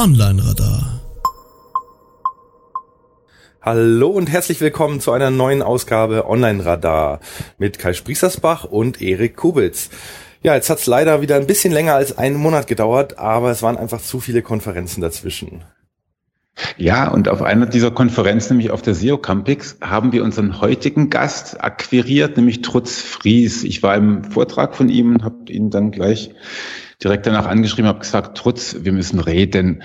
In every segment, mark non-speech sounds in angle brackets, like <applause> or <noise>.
Online Radar. Hallo und herzlich willkommen zu einer neuen Ausgabe Online Radar mit Kai Spriesersbach und Erik Kubitz. Ja, jetzt hat's leider wieder ein bisschen länger als einen Monat gedauert, aber es waren einfach zu viele Konferenzen dazwischen. Ja, und auf einer dieser Konferenzen, nämlich auf der SEO Campix, haben wir unseren heutigen Gast akquiriert, nämlich Trutz Fries. Ich war im Vortrag von ihm und habe ihn dann gleich direkt danach angeschrieben, habe gesagt, Trutz, wir müssen reden.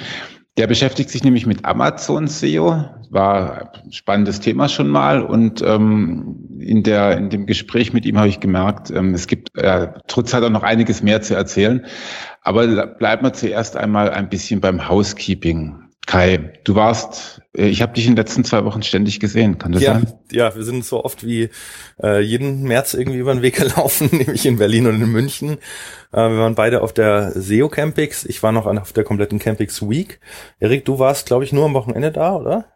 Der beschäftigt sich nämlich mit Amazon SEO, war ein spannendes Thema schon mal und ähm, in der in dem Gespräch mit ihm habe ich gemerkt, ähm, es gibt äh, Trutz hat auch noch einiges mehr zu erzählen, aber bleiben wir zuerst einmal ein bisschen beim Housekeeping. Kai, du warst, äh, ich habe dich in den letzten zwei Wochen ständig gesehen, kann das ja, sein? Ja, wir sind so oft wie äh, jeden März irgendwie über den Weg <laughs> gelaufen, nämlich in Berlin und in München. Äh, wir waren beide auf der SEO Campix. Ich war noch auf der kompletten Campix Week. Erik, du warst, glaube ich, nur am Wochenende da, oder?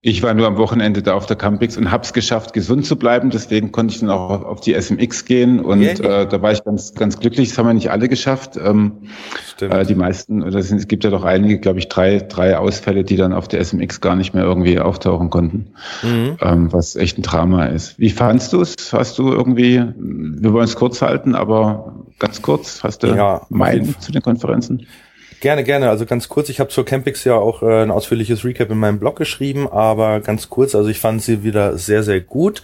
Ich war nur am Wochenende da auf der Campix und habe es geschafft, gesund zu bleiben. Deswegen konnte ich dann auch auf die SMX gehen und yeah. äh, da war ich ganz, ganz glücklich. Das haben wir nicht alle geschafft. Ähm, Stimmt. Äh, die meisten, oder es gibt ja doch einige, glaube ich, drei, drei Ausfälle, die dann auf der SMX gar nicht mehr irgendwie auftauchen konnten, mhm. ähm, was echt ein Drama ist. Wie fandst du es? Hast du irgendwie, wir wollen es kurz halten, aber ganz kurz, hast du ja, Meinung zu den Konferenzen? Gerne, gerne. Also ganz kurz, ich habe zur Campix ja auch äh, ein ausführliches Recap in meinem Blog geschrieben, aber ganz kurz, also ich fand sie wieder sehr, sehr gut.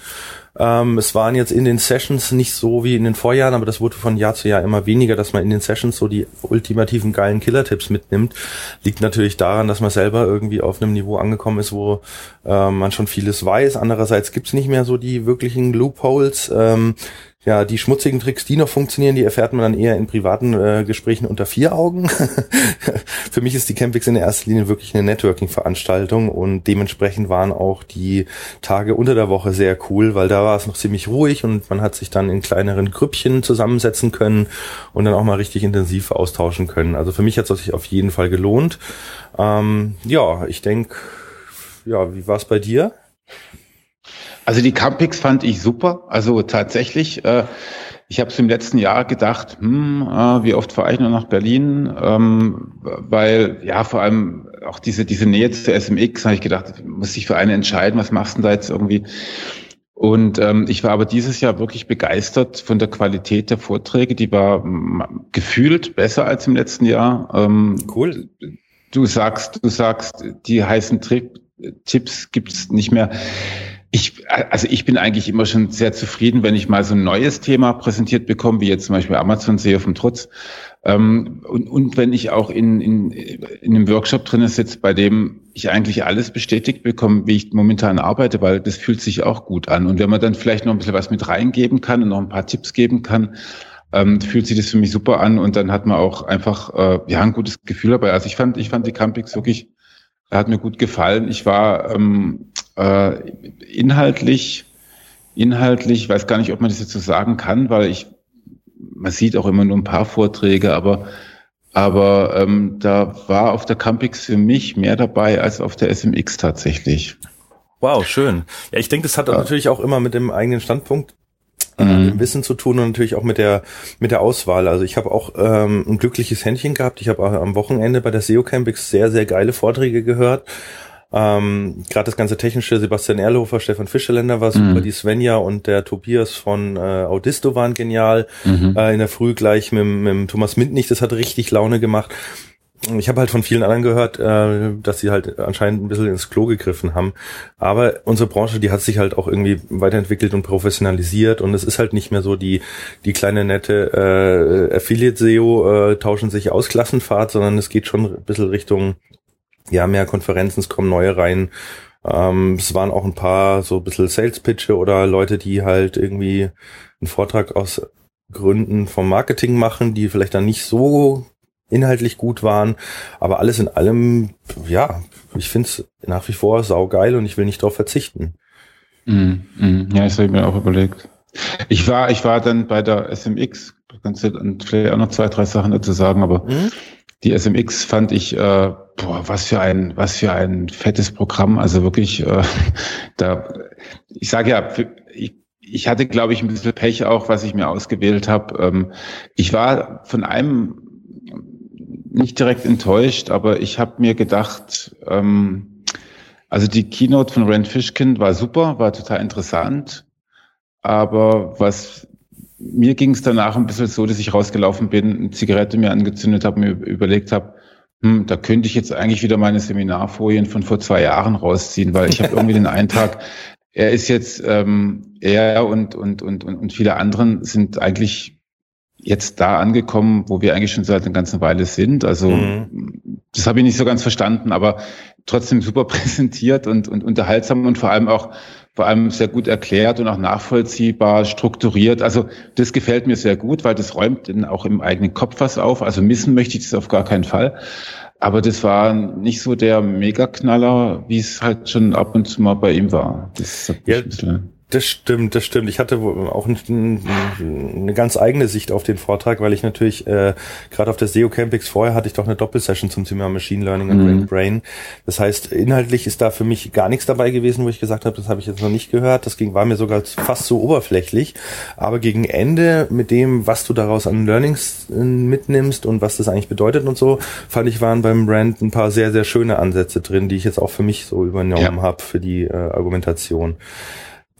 Ähm, es waren jetzt in den Sessions nicht so wie in den Vorjahren, aber das wurde von Jahr zu Jahr immer weniger, dass man in den Sessions so die ultimativen geilen Killer-Tipps mitnimmt. Liegt natürlich daran, dass man selber irgendwie auf einem Niveau angekommen ist, wo äh, man schon vieles weiß. Andererseits gibt's nicht mehr so die wirklichen Loopholes. Ähm, ja, die schmutzigen Tricks, die noch funktionieren, die erfährt man dann eher in privaten äh, Gesprächen unter vier Augen. <laughs> Für mich ist die Campix in der ersten Linie wirklich eine Networking-Veranstaltung und dementsprechend waren auch die Tage unter der Woche sehr cool, weil da war es noch ziemlich ruhig und man hat sich dann in kleineren Grüppchen zusammensetzen können und dann auch mal richtig intensiv austauschen können. Also für mich hat es sich auf jeden Fall gelohnt. Ähm, ja, ich denke, ja, wie war es bei dir? Also die Campix fand ich super. Also tatsächlich, äh, ich habe es im letzten Jahr gedacht, hm, äh, wie oft fahre ich noch nach Berlin? Ähm, weil ja vor allem auch diese diese Nähe zur SMX, habe ich gedacht, muss ich für eine entscheiden, was machst du denn da jetzt irgendwie? Und ähm, ich war aber dieses Jahr wirklich begeistert von der Qualität der Vorträge. Die war gefühlt besser als im letzten Jahr. Ähm, cool. Du sagst, du sagst, die heißen Trip Tipps gibt's nicht mehr. Ich, also ich bin eigentlich immer schon sehr zufrieden, wenn ich mal so ein neues Thema präsentiert bekomme, wie jetzt zum Beispiel Amazon SEO vom Trutz. Ähm, und, und wenn ich auch in, in, in einem Workshop drin sitze, bei dem ich eigentlich alles bestätigt bekomme, wie ich momentan arbeite, weil das fühlt sich auch gut an. Und wenn man dann vielleicht noch ein bisschen was mit reingeben kann und noch ein paar Tipps geben kann, ähm, fühlt sich das für mich super an und dann hat man auch einfach äh, ja ein gutes Gefühl dabei. Also ich fand, ich fand die Campings wirklich hat mir gut gefallen. Ich war ähm, äh, inhaltlich, inhaltlich, weiß gar nicht, ob man das jetzt so sagen kann, weil ich, man sieht auch immer nur ein paar Vorträge, aber aber ähm, da war auf der Campix für mich mehr dabei als auf der SMX tatsächlich. Wow, schön. Ja, ich denke, das hat ja. natürlich auch immer mit dem eigenen Standpunkt äh, mhm. Wissen zu tun und natürlich auch mit der mit der Auswahl. Also ich habe auch ähm, ein glückliches Händchen gehabt. Ich habe am Wochenende bei der SEO Campix sehr sehr geile Vorträge gehört. Ähm, Gerade das ganze technische, Sebastian Erlhofer, Stefan Fischerländer war super, mhm. die Svenja und der Tobias von äh, Audisto waren genial. Mhm. Äh, in der Früh gleich mit, mit Thomas Mintnich, das hat richtig Laune gemacht ich habe halt von vielen anderen gehört, äh, dass sie halt anscheinend ein bisschen ins Klo gegriffen haben. Aber unsere Branche, die hat sich halt auch irgendwie weiterentwickelt und professionalisiert und es ist halt nicht mehr so die die kleine nette äh, Affiliate-SEO äh, tauschen sich aus Klassenfahrt, sondern es geht schon ein bisschen Richtung ja mehr Konferenzen, es kommen neue rein. Ähm, es waren auch ein paar so ein bisschen Sales-Pitche oder Leute, die halt irgendwie einen Vortrag aus Gründen vom Marketing machen, die vielleicht dann nicht so inhaltlich gut waren. Aber alles in allem, ja, ich finde es nach wie vor saugeil und ich will nicht darauf verzichten. Mm, mm, ja, das habe ich mir auch überlegt. Ich war, ich war dann bei der SMX, kannst du vielleicht auch noch zwei, drei Sachen dazu sagen, aber mhm. Die SMX fand ich, äh, boah, was für ein, was für ein fettes Programm. Also wirklich, äh, <laughs> da, ich sage ja, ich, ich hatte, glaube ich, ein bisschen Pech auch, was ich mir ausgewählt habe. Ähm, ich war von einem nicht direkt enttäuscht, aber ich habe mir gedacht, ähm, also die Keynote von Rand Fishkin war super, war total interessant, aber was mir ging es danach ein bisschen so, dass ich rausgelaufen bin, eine Zigarette mir angezündet habe, mir überlegt habe, hm, da könnte ich jetzt eigentlich wieder meine Seminarfolien von vor zwei Jahren rausziehen, weil ich habe <laughs> irgendwie den Eindruck, er ist jetzt, ähm, er und, und, und, und viele anderen sind eigentlich jetzt da angekommen, wo wir eigentlich schon seit einer ganzen Weile sind. Also mhm. das habe ich nicht so ganz verstanden, aber trotzdem super <laughs> präsentiert und, und unterhaltsam und vor allem auch vor allem sehr gut erklärt und auch nachvollziehbar, strukturiert. Also das gefällt mir sehr gut, weil das räumt dann auch im eigenen Kopf was auf. Also missen möchte ich das auf gar keinen Fall. Aber das war nicht so der Megaknaller, wie es halt schon ab und zu mal bei ihm war. Das hat ja, das stimmt, das stimmt. Ich hatte auch ein, eine ganz eigene Sicht auf den Vortrag, weil ich natürlich äh, gerade auf der SEO Campix vorher hatte ich doch eine Doppelsession zum Thema Machine Learning und mhm. Brain. Das heißt, inhaltlich ist da für mich gar nichts dabei gewesen, wo ich gesagt habe, das habe ich jetzt noch nicht gehört. Das ging war mir sogar fast so oberflächlich. Aber gegen Ende mit dem, was du daraus an Learnings äh, mitnimmst und was das eigentlich bedeutet und so, fand ich waren beim Brand ein paar sehr sehr schöne Ansätze drin, die ich jetzt auch für mich so übernommen ja. habe für die äh, Argumentation.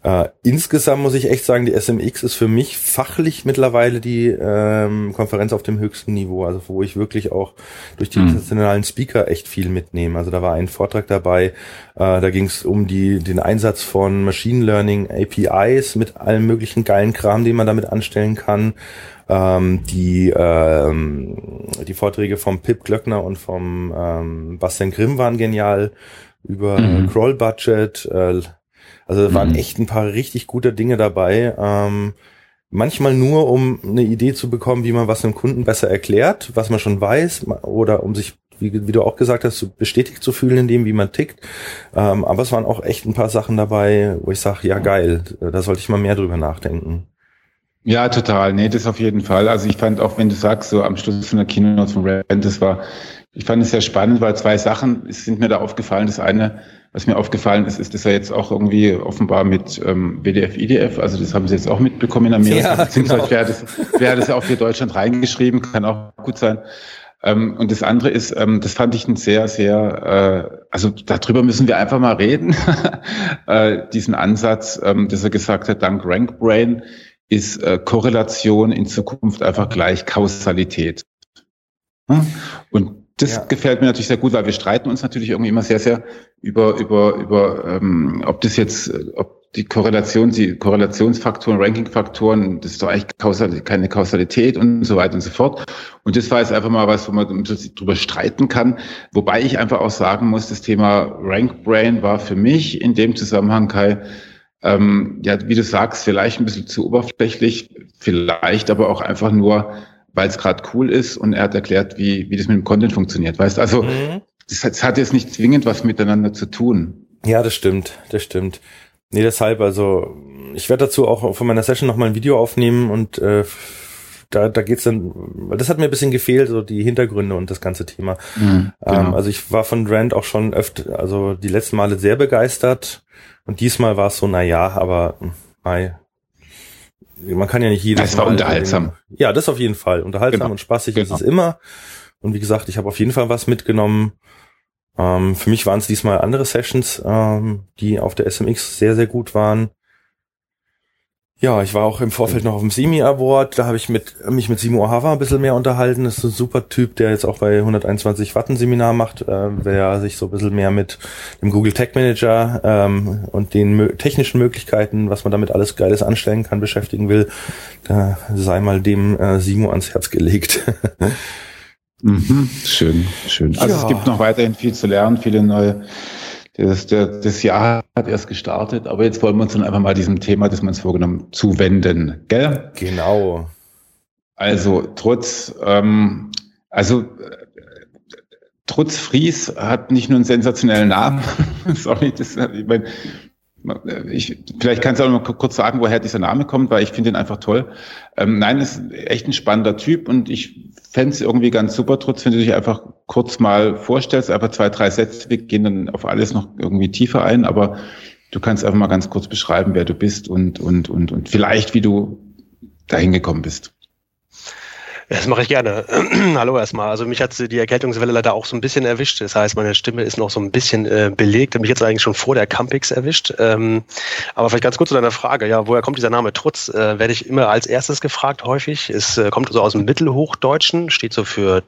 Äh, insgesamt muss ich echt sagen, die SMX ist für mich fachlich mittlerweile die ähm, Konferenz auf dem höchsten Niveau, also wo ich wirklich auch durch die mhm. internationalen Speaker echt viel mitnehme. Also da war ein Vortrag dabei, äh, da ging es um die, den Einsatz von Machine Learning APIs mit allem möglichen geilen Kram, den man damit anstellen kann. Ähm, die, ähm, die Vorträge vom Pip Glöckner und vom ähm, Bastian Grimm waren genial über mhm. Crawl Budget, äh, also da waren mhm. echt ein paar richtig gute Dinge dabei. Ähm, manchmal nur, um eine Idee zu bekommen, wie man was einem Kunden besser erklärt, was man schon weiß, oder um sich, wie, wie du auch gesagt hast, bestätigt zu fühlen in dem, wie man tickt. Ähm, aber es waren auch echt ein paar Sachen dabei, wo ich sage, ja geil, da sollte ich mal mehr drüber nachdenken. Ja, total. Nee, das auf jeden Fall. Also ich fand auch, wenn du sagst, so am Schluss von der Keynote von Rand, das war, ich fand es sehr spannend, weil zwei Sachen sind mir da aufgefallen. Das eine, was mir aufgefallen ist, ist, dass er jetzt auch irgendwie offenbar mit ähm, WDF, IDF, also das haben sie jetzt auch mitbekommen in Amerika, ja, beziehungsweise genau. wäre das, wäre das auch für Deutschland reingeschrieben, kann auch gut sein. Ähm, und das andere ist, ähm, das fand ich ein sehr, sehr, äh, also darüber müssen wir einfach mal reden, <laughs> äh, diesen Ansatz, ähm, dass er gesagt hat, dank RankBrain ist äh, Korrelation in Zukunft einfach gleich Kausalität. Hm? Und das ja. gefällt mir natürlich sehr gut, weil wir streiten uns natürlich irgendwie immer sehr, sehr über, über, über ähm, ob das jetzt, ob die Korrelation, die Korrelationsfaktoren, Rankingfaktoren, das ist doch eigentlich Kausal, keine Kausalität und so weiter und so fort. Und das war jetzt einfach mal was, wo man drüber streiten kann. Wobei ich einfach auch sagen muss, das Thema RankBrain war für mich in dem Zusammenhang, Kai, ähm, ja, wie du sagst, vielleicht ein bisschen zu oberflächlich, vielleicht aber auch einfach nur weil es gerade cool ist und er hat erklärt, wie, wie das mit dem Content funktioniert. Weißt also mhm. das, das hat jetzt nicht zwingend was miteinander zu tun. Ja, das stimmt, das stimmt. Nee, deshalb, also ich werde dazu auch von meiner Session nochmal ein Video aufnehmen und äh, da, da geht's dann, weil das hat mir ein bisschen gefehlt, so die Hintergründe und das ganze Thema. Mhm, genau. ähm, also ich war von Rand auch schon öfter, also die letzten Male sehr begeistert und diesmal war es so, na ja, aber mei, man kann ja nicht jedes Es war unterhaltsam. Ja, das auf jeden Fall. Unterhaltsam genau. und spaßig genau. ist es immer. Und wie gesagt, ich habe auf jeden Fall was mitgenommen. Ähm, für mich waren es diesmal andere Sessions, ähm, die auf der SMX sehr, sehr gut waren. Ja, ich war auch im Vorfeld noch auf dem Simi Award. Da habe ich mit, mich mit Simo Ohava ein bisschen mehr unterhalten. Das ist ein super Typ, der jetzt auch bei 121 Watt ein Seminar macht, äh, wer sich so ein bisschen mehr mit dem Google Tech Manager ähm, und den technischen Möglichkeiten, was man damit alles Geiles anstellen kann, beschäftigen will. Da sei mal dem äh, Simo ans Herz gelegt. mhm, schön, schön. Also ja. es gibt noch weiterhin viel zu lernen, viele neue das, der, das Jahr hat erst gestartet, aber jetzt wollen wir uns dann einfach mal diesem Thema, das wir uns vorgenommen, zuwenden, gell? Genau. Also trotz, ähm, also trotz Fries hat nicht nur einen sensationellen Namen. <laughs> Sorry, das, ich meine, ich, vielleicht kannst du auch mal kurz sagen, woher dieser Name kommt, weil ich finde ihn einfach toll. Ähm, nein, ist echt ein spannender Typ und ich fände es irgendwie ganz super, trotz wenn du dich einfach kurz mal vorstellst, einfach zwei, drei Sätze, wir gehen dann auf alles noch irgendwie tiefer ein, aber du kannst einfach mal ganz kurz beschreiben, wer du bist und, und, und, und vielleicht, wie du dahin gekommen bist. Das mache ich gerne. <clears throat> Hallo erstmal. Also mich hat die Erkältungswelle leider auch so ein bisschen erwischt. Das heißt, meine Stimme ist noch so ein bisschen äh, belegt. Mich jetzt eigentlich schon vor der Campix erwischt. Ähm, aber vielleicht ganz kurz zu deiner Frage. Ja, woher kommt dieser Name Trutz? Äh, werde ich immer als erstes gefragt häufig. Es äh, kommt so aus dem Mittelhochdeutschen, steht so für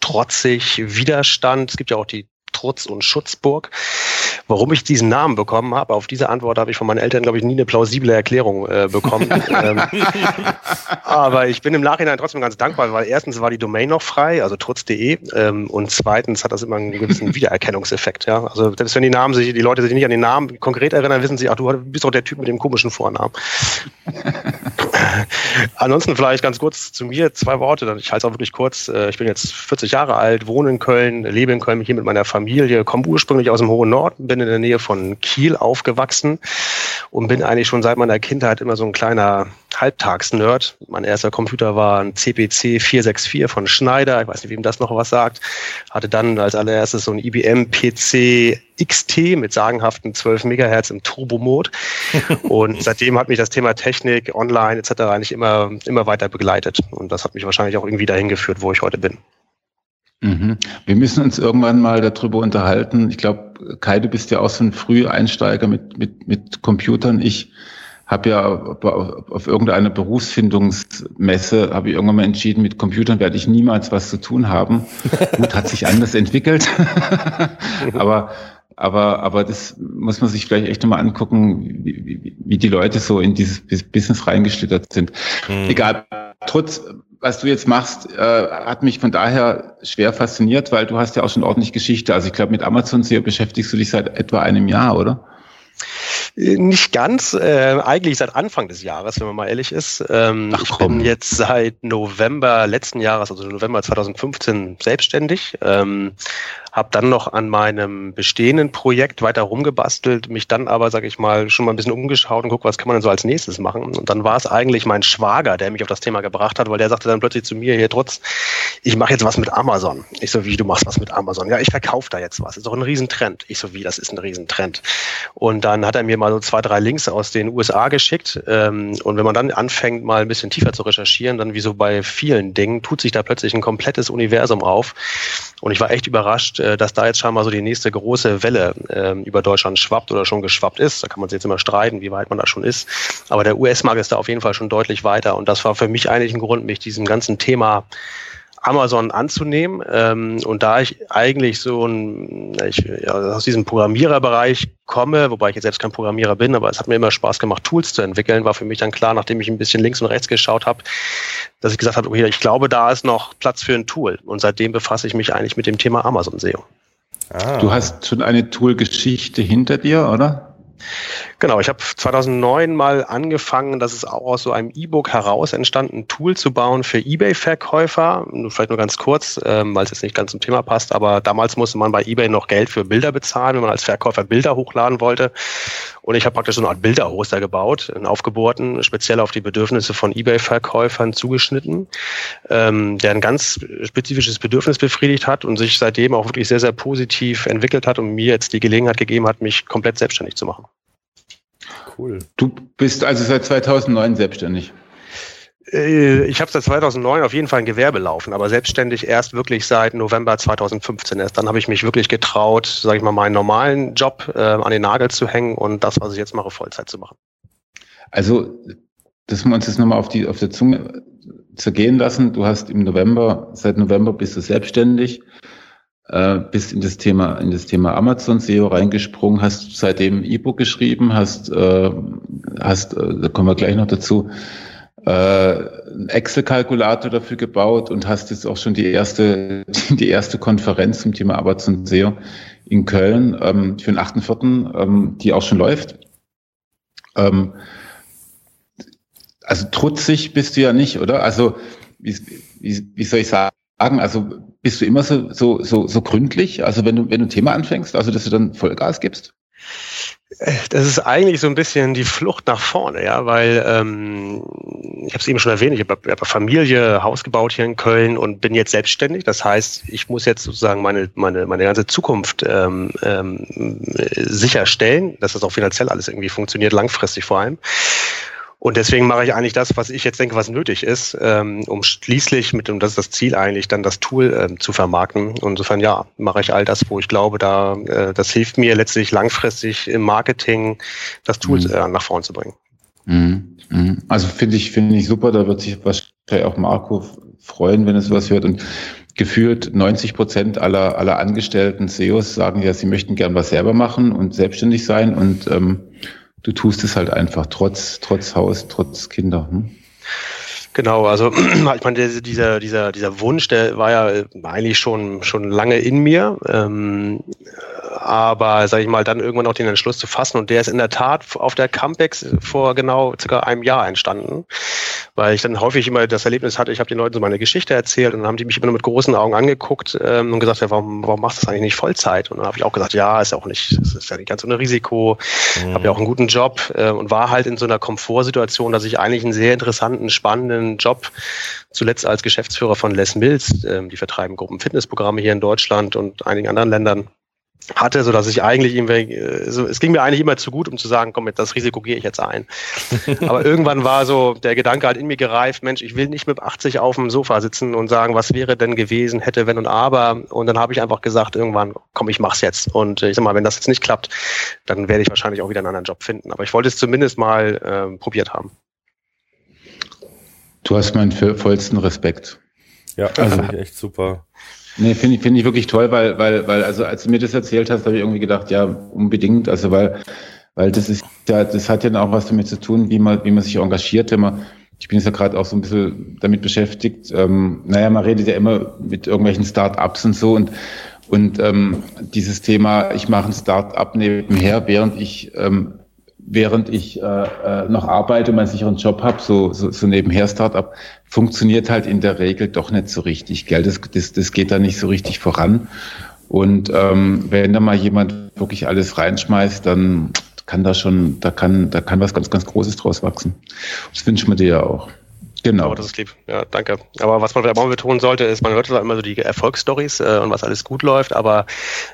trotzig, Widerstand. Es gibt ja auch die Trutz und Schutzburg. Warum ich diesen Namen bekommen habe, auf diese Antwort habe ich von meinen Eltern, glaube ich, nie eine plausible Erklärung äh, bekommen. <laughs> ähm, aber ich bin im Nachhinein trotzdem ganz dankbar, weil erstens war die Domain noch frei, also trutz.de, ähm, und zweitens hat das immer einen gewissen <laughs> Wiedererkennungseffekt. Ja? Also selbst wenn die Namen sich, die Leute sich nicht an den Namen konkret erinnern, wissen sie, ach, du bist doch der Typ mit dem komischen Vornamen. <laughs> Ansonsten vielleicht ganz kurz zu mir zwei Worte, ich halte es auch wirklich kurz. Äh, ich bin jetzt 40 Jahre alt, wohne in Köln, lebe in Köln hier mit meiner Familie, komme ursprünglich aus dem hohen Norden, bin in der Nähe von Kiel aufgewachsen und bin eigentlich schon seit meiner Kindheit immer so ein kleiner Halbtags-Nerd. Mein erster Computer war ein CPC 464 von Schneider. Ich weiß nicht, wem das noch was sagt. Hatte dann als allererstes so ein IBM PC XT mit sagenhaften 12 Megahertz im Turbo-Mode. <laughs> Und seitdem hat mich das Thema Technik, Online etc. eigentlich immer, immer weiter begleitet. Und das hat mich wahrscheinlich auch irgendwie dahin geführt, wo ich heute bin. Mhm. Wir müssen uns irgendwann mal darüber unterhalten. Ich glaube, Kai, du bist ja auch so ein Früheinsteiger mit, mit, mit Computern. Ich habe ja auf, auf irgendeiner Berufsfindungsmesse, habe ich irgendwann mal entschieden, mit Computern werde ich niemals was zu tun haben. <laughs> Gut, hat sich anders entwickelt. <laughs> aber aber, aber das muss man sich vielleicht echt nochmal angucken, wie, wie, wie die Leute so in dieses Business reingeschlittert sind. Mhm. Egal, trotz, was du jetzt machst, äh, hat mich von daher schwer fasziniert, weil du hast ja auch schon ordentlich Geschichte. Also ich glaube, mit Amazon SEO beschäftigst du dich seit etwa einem Jahr, oder? Nicht ganz, äh, eigentlich seit Anfang des Jahres, wenn man mal ehrlich ist. Ähm, Ach, ich bin jetzt seit November letzten Jahres, also November 2015, selbstständig. Ähm, habe dann noch an meinem bestehenden Projekt weiter rumgebastelt, mich dann aber, sage ich mal, schon mal ein bisschen umgeschaut und guck, was kann man denn so als nächstes machen. Und dann war es eigentlich mein Schwager, der mich auf das Thema gebracht hat, weil der sagte dann plötzlich zu mir, hier trotz, ich mache jetzt was mit Amazon. Ich so, wie, du machst was mit Amazon? Ja, ich verkaufe da jetzt was. Ist doch ein Riesentrend. Ich so, wie, das ist ein Riesentrend. Und dann hat er mir mal so zwei, drei Links aus den USA geschickt. Ähm, und wenn man dann anfängt, mal ein bisschen tiefer zu recherchieren, dann wie so bei vielen Dingen, tut sich da plötzlich ein komplettes Universum auf. Und ich war echt überrascht, äh, dass da jetzt schon mal so die nächste große Welle ähm, über Deutschland schwappt oder schon geschwappt ist. Da kann man sich jetzt immer streiten, wie weit man da schon ist. Aber der US-Markt ist da auf jeden Fall schon deutlich weiter. Und das war für mich eigentlich ein Grund, mich diesem ganzen Thema Amazon anzunehmen. Ähm, und da ich eigentlich so ein, ich, ja, aus diesem Programmiererbereich komme, wobei ich jetzt selbst kein Programmierer bin, aber es hat mir immer Spaß gemacht, Tools zu entwickeln, war für mich dann klar, nachdem ich ein bisschen links und rechts geschaut habe, dass ich gesagt habe, okay, ich glaube, da ist noch Platz für ein Tool. Und seitdem befasse ich mich eigentlich mit dem Thema Amazon SEO. Ah. Du hast schon eine Tool-Geschichte hinter dir, oder? Genau, ich habe 2009 mal angefangen, das ist auch aus so einem E-Book heraus entstanden, ein Tool zu bauen für eBay-Verkäufer. Vielleicht nur ganz kurz, ähm, weil es jetzt nicht ganz zum Thema passt, aber damals musste man bei eBay noch Geld für Bilder bezahlen, wenn man als Verkäufer Bilder hochladen wollte. Und ich habe praktisch so eine Art Bilderhoster gebaut, einen aufgebohrten, speziell auf die Bedürfnisse von eBay-Verkäufern zugeschnitten, ähm, der ein ganz spezifisches Bedürfnis befriedigt hat und sich seitdem auch wirklich sehr, sehr positiv entwickelt hat und mir jetzt die Gelegenheit gegeben hat, mich komplett selbstständig zu machen. Cool. Du bist also seit 2009 selbstständig. Äh, ich habe seit 2009 auf jeden Fall ein Gewerbe laufen, aber selbstständig erst wirklich seit November 2015. Erst dann habe ich mich wirklich getraut, sage ich mal, meinen normalen Job äh, an den Nagel zu hängen und das, was ich jetzt mache, Vollzeit zu machen. Also, dass wir uns das nochmal auf die auf der Zunge zergehen lassen. Du hast im November, seit November bist du selbstständig äh, bist in das Thema in das Thema Amazon SEO reingesprungen, hast seitdem E-Book geschrieben, hast äh, hast äh, da kommen wir gleich noch dazu äh, einen Excel-Kalkulator dafür gebaut und hast jetzt auch schon die erste <laughs> die erste Konferenz zum Thema Amazon SEO in Köln ähm, für den 8.4., ähm, die auch schon läuft. Ähm, also trutzig bist du ja nicht, oder? Also wie, wie, wie soll ich sagen? Also bist du immer so, so, so, so gründlich? Also wenn du, wenn du ein Thema anfängst, also dass du dann Vollgas gibst? Das ist eigentlich so ein bisschen die Flucht nach vorne, ja, weil ähm, ich habe es eben schon erwähnt, ich habe hab Familie, Haus gebaut hier in Köln und bin jetzt selbstständig. Das heißt, ich muss jetzt sozusagen meine meine meine ganze Zukunft ähm, ähm, sicherstellen, dass das auch finanziell alles irgendwie funktioniert, langfristig vor allem. Und deswegen mache ich eigentlich das, was ich jetzt denke, was nötig ist, ähm, um schließlich mit, und das ist das Ziel eigentlich, dann das Tool ähm, zu vermarkten. Und insofern, ja, mache ich all das, wo ich glaube, da, äh, das hilft mir letztlich langfristig im Marketing, das Tool mhm. äh, nach vorne zu bringen. Mhm. Mhm. Also finde ich, finde ich super, da wird sich wahrscheinlich auch Marco freuen, wenn er sowas hört. Und gefühlt 90 Prozent aller, aller angestellten SEOs sagen ja, sie möchten gern was selber machen und selbstständig sein. Und ähm, du tust es halt einfach, trotz, trotz Haus, trotz Kinder. Hm? Genau, also <clears throat> ich meine, dieser, dieser, dieser Wunsch, der war ja eigentlich schon, schon lange in mir. Ähm, aber sage ich mal, dann irgendwann auch den Entschluss zu fassen und der ist in der Tat auf der Campex vor genau circa einem Jahr entstanden, weil ich dann häufig immer das Erlebnis hatte, ich habe den Leuten so meine Geschichte erzählt und dann haben die mich immer nur mit großen Augen angeguckt ähm, und gesagt, ja, warum, warum machst du das eigentlich nicht Vollzeit? Und dann habe ich auch gesagt, ja, ist ja auch nicht, ist ja nicht ganz ohne Risiko, mhm. habe ja auch einen guten Job äh, und war halt in so einer Komfortsituation, dass ich eigentlich einen sehr interessanten, spannenden Job zuletzt als Geschäftsführer von Les Mills, äh, die vertreiben Gruppen Fitnessprogramme hier in Deutschland und einigen anderen Ländern hatte, so dass ich eigentlich irgendwie, äh, so, es ging mir eigentlich immer zu gut, um zu sagen, komm, das Risiko gehe ich jetzt ein. <laughs> Aber irgendwann war so der Gedanke halt in mir gereift, Mensch, ich will nicht mit 80 auf dem Sofa sitzen und sagen, was wäre denn gewesen, hätte, wenn und aber. Und dann habe ich einfach gesagt, irgendwann, komm, ich mach's jetzt. Und äh, ich sag mal, wenn das jetzt nicht klappt, dann werde ich wahrscheinlich auch wieder einen anderen Job finden. Aber ich wollte es zumindest mal äh, probiert haben. Du hast meinen vollsten Respekt. Ja, also echt super. Nee, finde ich, finde ich wirklich toll, weil, weil, weil, also als du mir das erzählt hast, habe ich irgendwie gedacht, ja, unbedingt, also weil, weil das ist ja, das hat ja auch was damit zu tun, wie man, wie man sich engagiert, wenn man, ich bin jetzt ja gerade auch so ein bisschen damit beschäftigt, ähm, naja, man redet ja immer mit irgendwelchen Start-ups und so und, und ähm, dieses Thema, ich mache ein Start-up nebenher, während ich ähm, während ich äh, äh, noch arbeite und einen sicheren Job habe, so, so, so nebenher Startup, funktioniert halt in der Regel doch nicht so richtig. Gell? Das, das, das geht da nicht so richtig voran. Und ähm, wenn da mal jemand wirklich alles reinschmeißt, dann kann da schon, da kann, da kann was ganz, ganz Großes draus wachsen. Das wünschen wir dir ja auch. Genau. Oh, das ist lieb. Ja, danke. Aber was man vielleicht mal betonen sollte, ist, man hört zwar immer so die Erfolgsstories äh, und was alles gut läuft, aber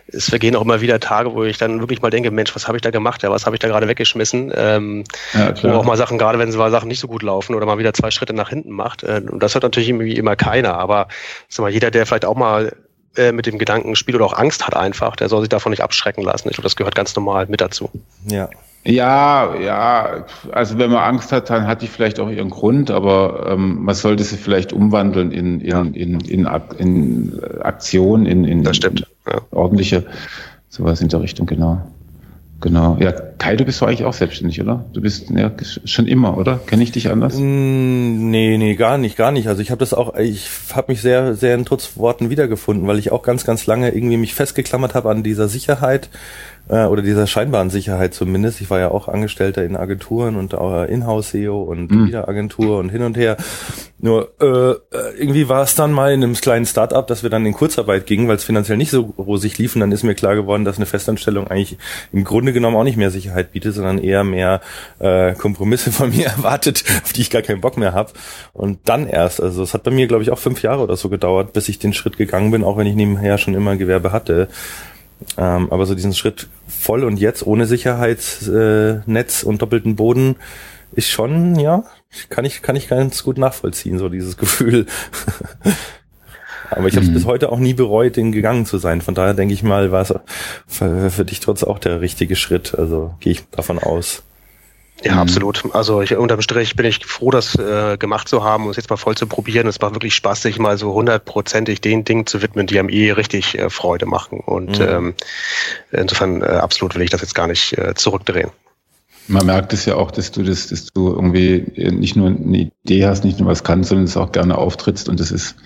es vergehen auch immer wieder Tage, wo ich dann wirklich mal denke, Mensch, was habe ich da gemacht? Ja, was habe ich da gerade weggeschmissen? Ähm, ja. Wo auch mal Sachen, gerade wenn es mal Sachen nicht so gut laufen oder mal wieder zwei Schritte nach hinten macht. Äh, und das hört natürlich irgendwie immer keiner. Aber sag mal, jeder, der vielleicht auch mal äh, mit dem Gedanken spielt oder auch Angst hat einfach, der soll sich davon nicht abschrecken lassen. Ich glaube, das gehört ganz normal mit dazu. Ja, ja, ja, also wenn man Angst hat, dann hat die vielleicht auch ihren Grund, aber ähm, man sollte sie vielleicht umwandeln in, in, in, in, in, Aktion, in, in, das stimmt. Ja. ordentliche, sowas in der Richtung, genau. Genau. Ja, Kai, du bist doch eigentlich auch selbstständig, oder? Du bist ja schon immer, oder? Kenne ich dich anders? Mm, nee, nee, gar nicht, gar nicht. Also ich habe das auch, ich habe mich sehr, sehr in Trutzworten wiedergefunden, weil ich auch ganz, ganz lange irgendwie mich festgeklammert habe an dieser Sicherheit äh, oder dieser scheinbaren Sicherheit zumindest. Ich war ja auch Angestellter in Agenturen und auch Inhouse-SEO und mhm. wieder Agentur und hin und her. Nur äh, irgendwie war es dann mal in einem kleinen Startup, dass wir dann in Kurzarbeit gingen, weil es finanziell nicht so rosig lief. Und dann ist mir klar geworden, dass eine Festanstellung eigentlich im Grunde genommen auch nicht mehr Sicherheit bietet, sondern eher mehr äh, Kompromisse von <laughs> mir erwartet, auf die ich gar keinen Bock mehr habe. Und dann erst, also es hat bei mir, glaube ich, auch fünf Jahre oder so gedauert, bis ich den Schritt gegangen bin, auch wenn ich nebenher schon immer Gewerbe hatte. Ähm, aber so diesen Schritt voll und jetzt ohne Sicherheitsnetz äh, und doppelten Boden ist schon, ja, kann ich, kann ich ganz gut nachvollziehen, so dieses <laughs> Gefühl. Aber ich habe es mhm. bis heute auch nie bereut, den gegangen zu sein. Von daher denke ich mal, war es für, für dich trotzdem auch der richtige Schritt. Also gehe ich davon aus. Ja, mhm. absolut. Also ich, unterm Strich bin ich froh, das äh, gemacht zu haben und es jetzt mal voll zu probieren. Es macht wirklich Spaß, sich mal so hundertprozentig den Dingen zu widmen, die einem eh richtig äh, Freude machen. Und mhm. ähm, insofern äh, absolut will ich das jetzt gar nicht äh, zurückdrehen. Man merkt es ja auch, dass du das, dass du irgendwie nicht nur eine Idee hast, nicht nur was kannst, sondern es auch gerne auftrittst und das ist,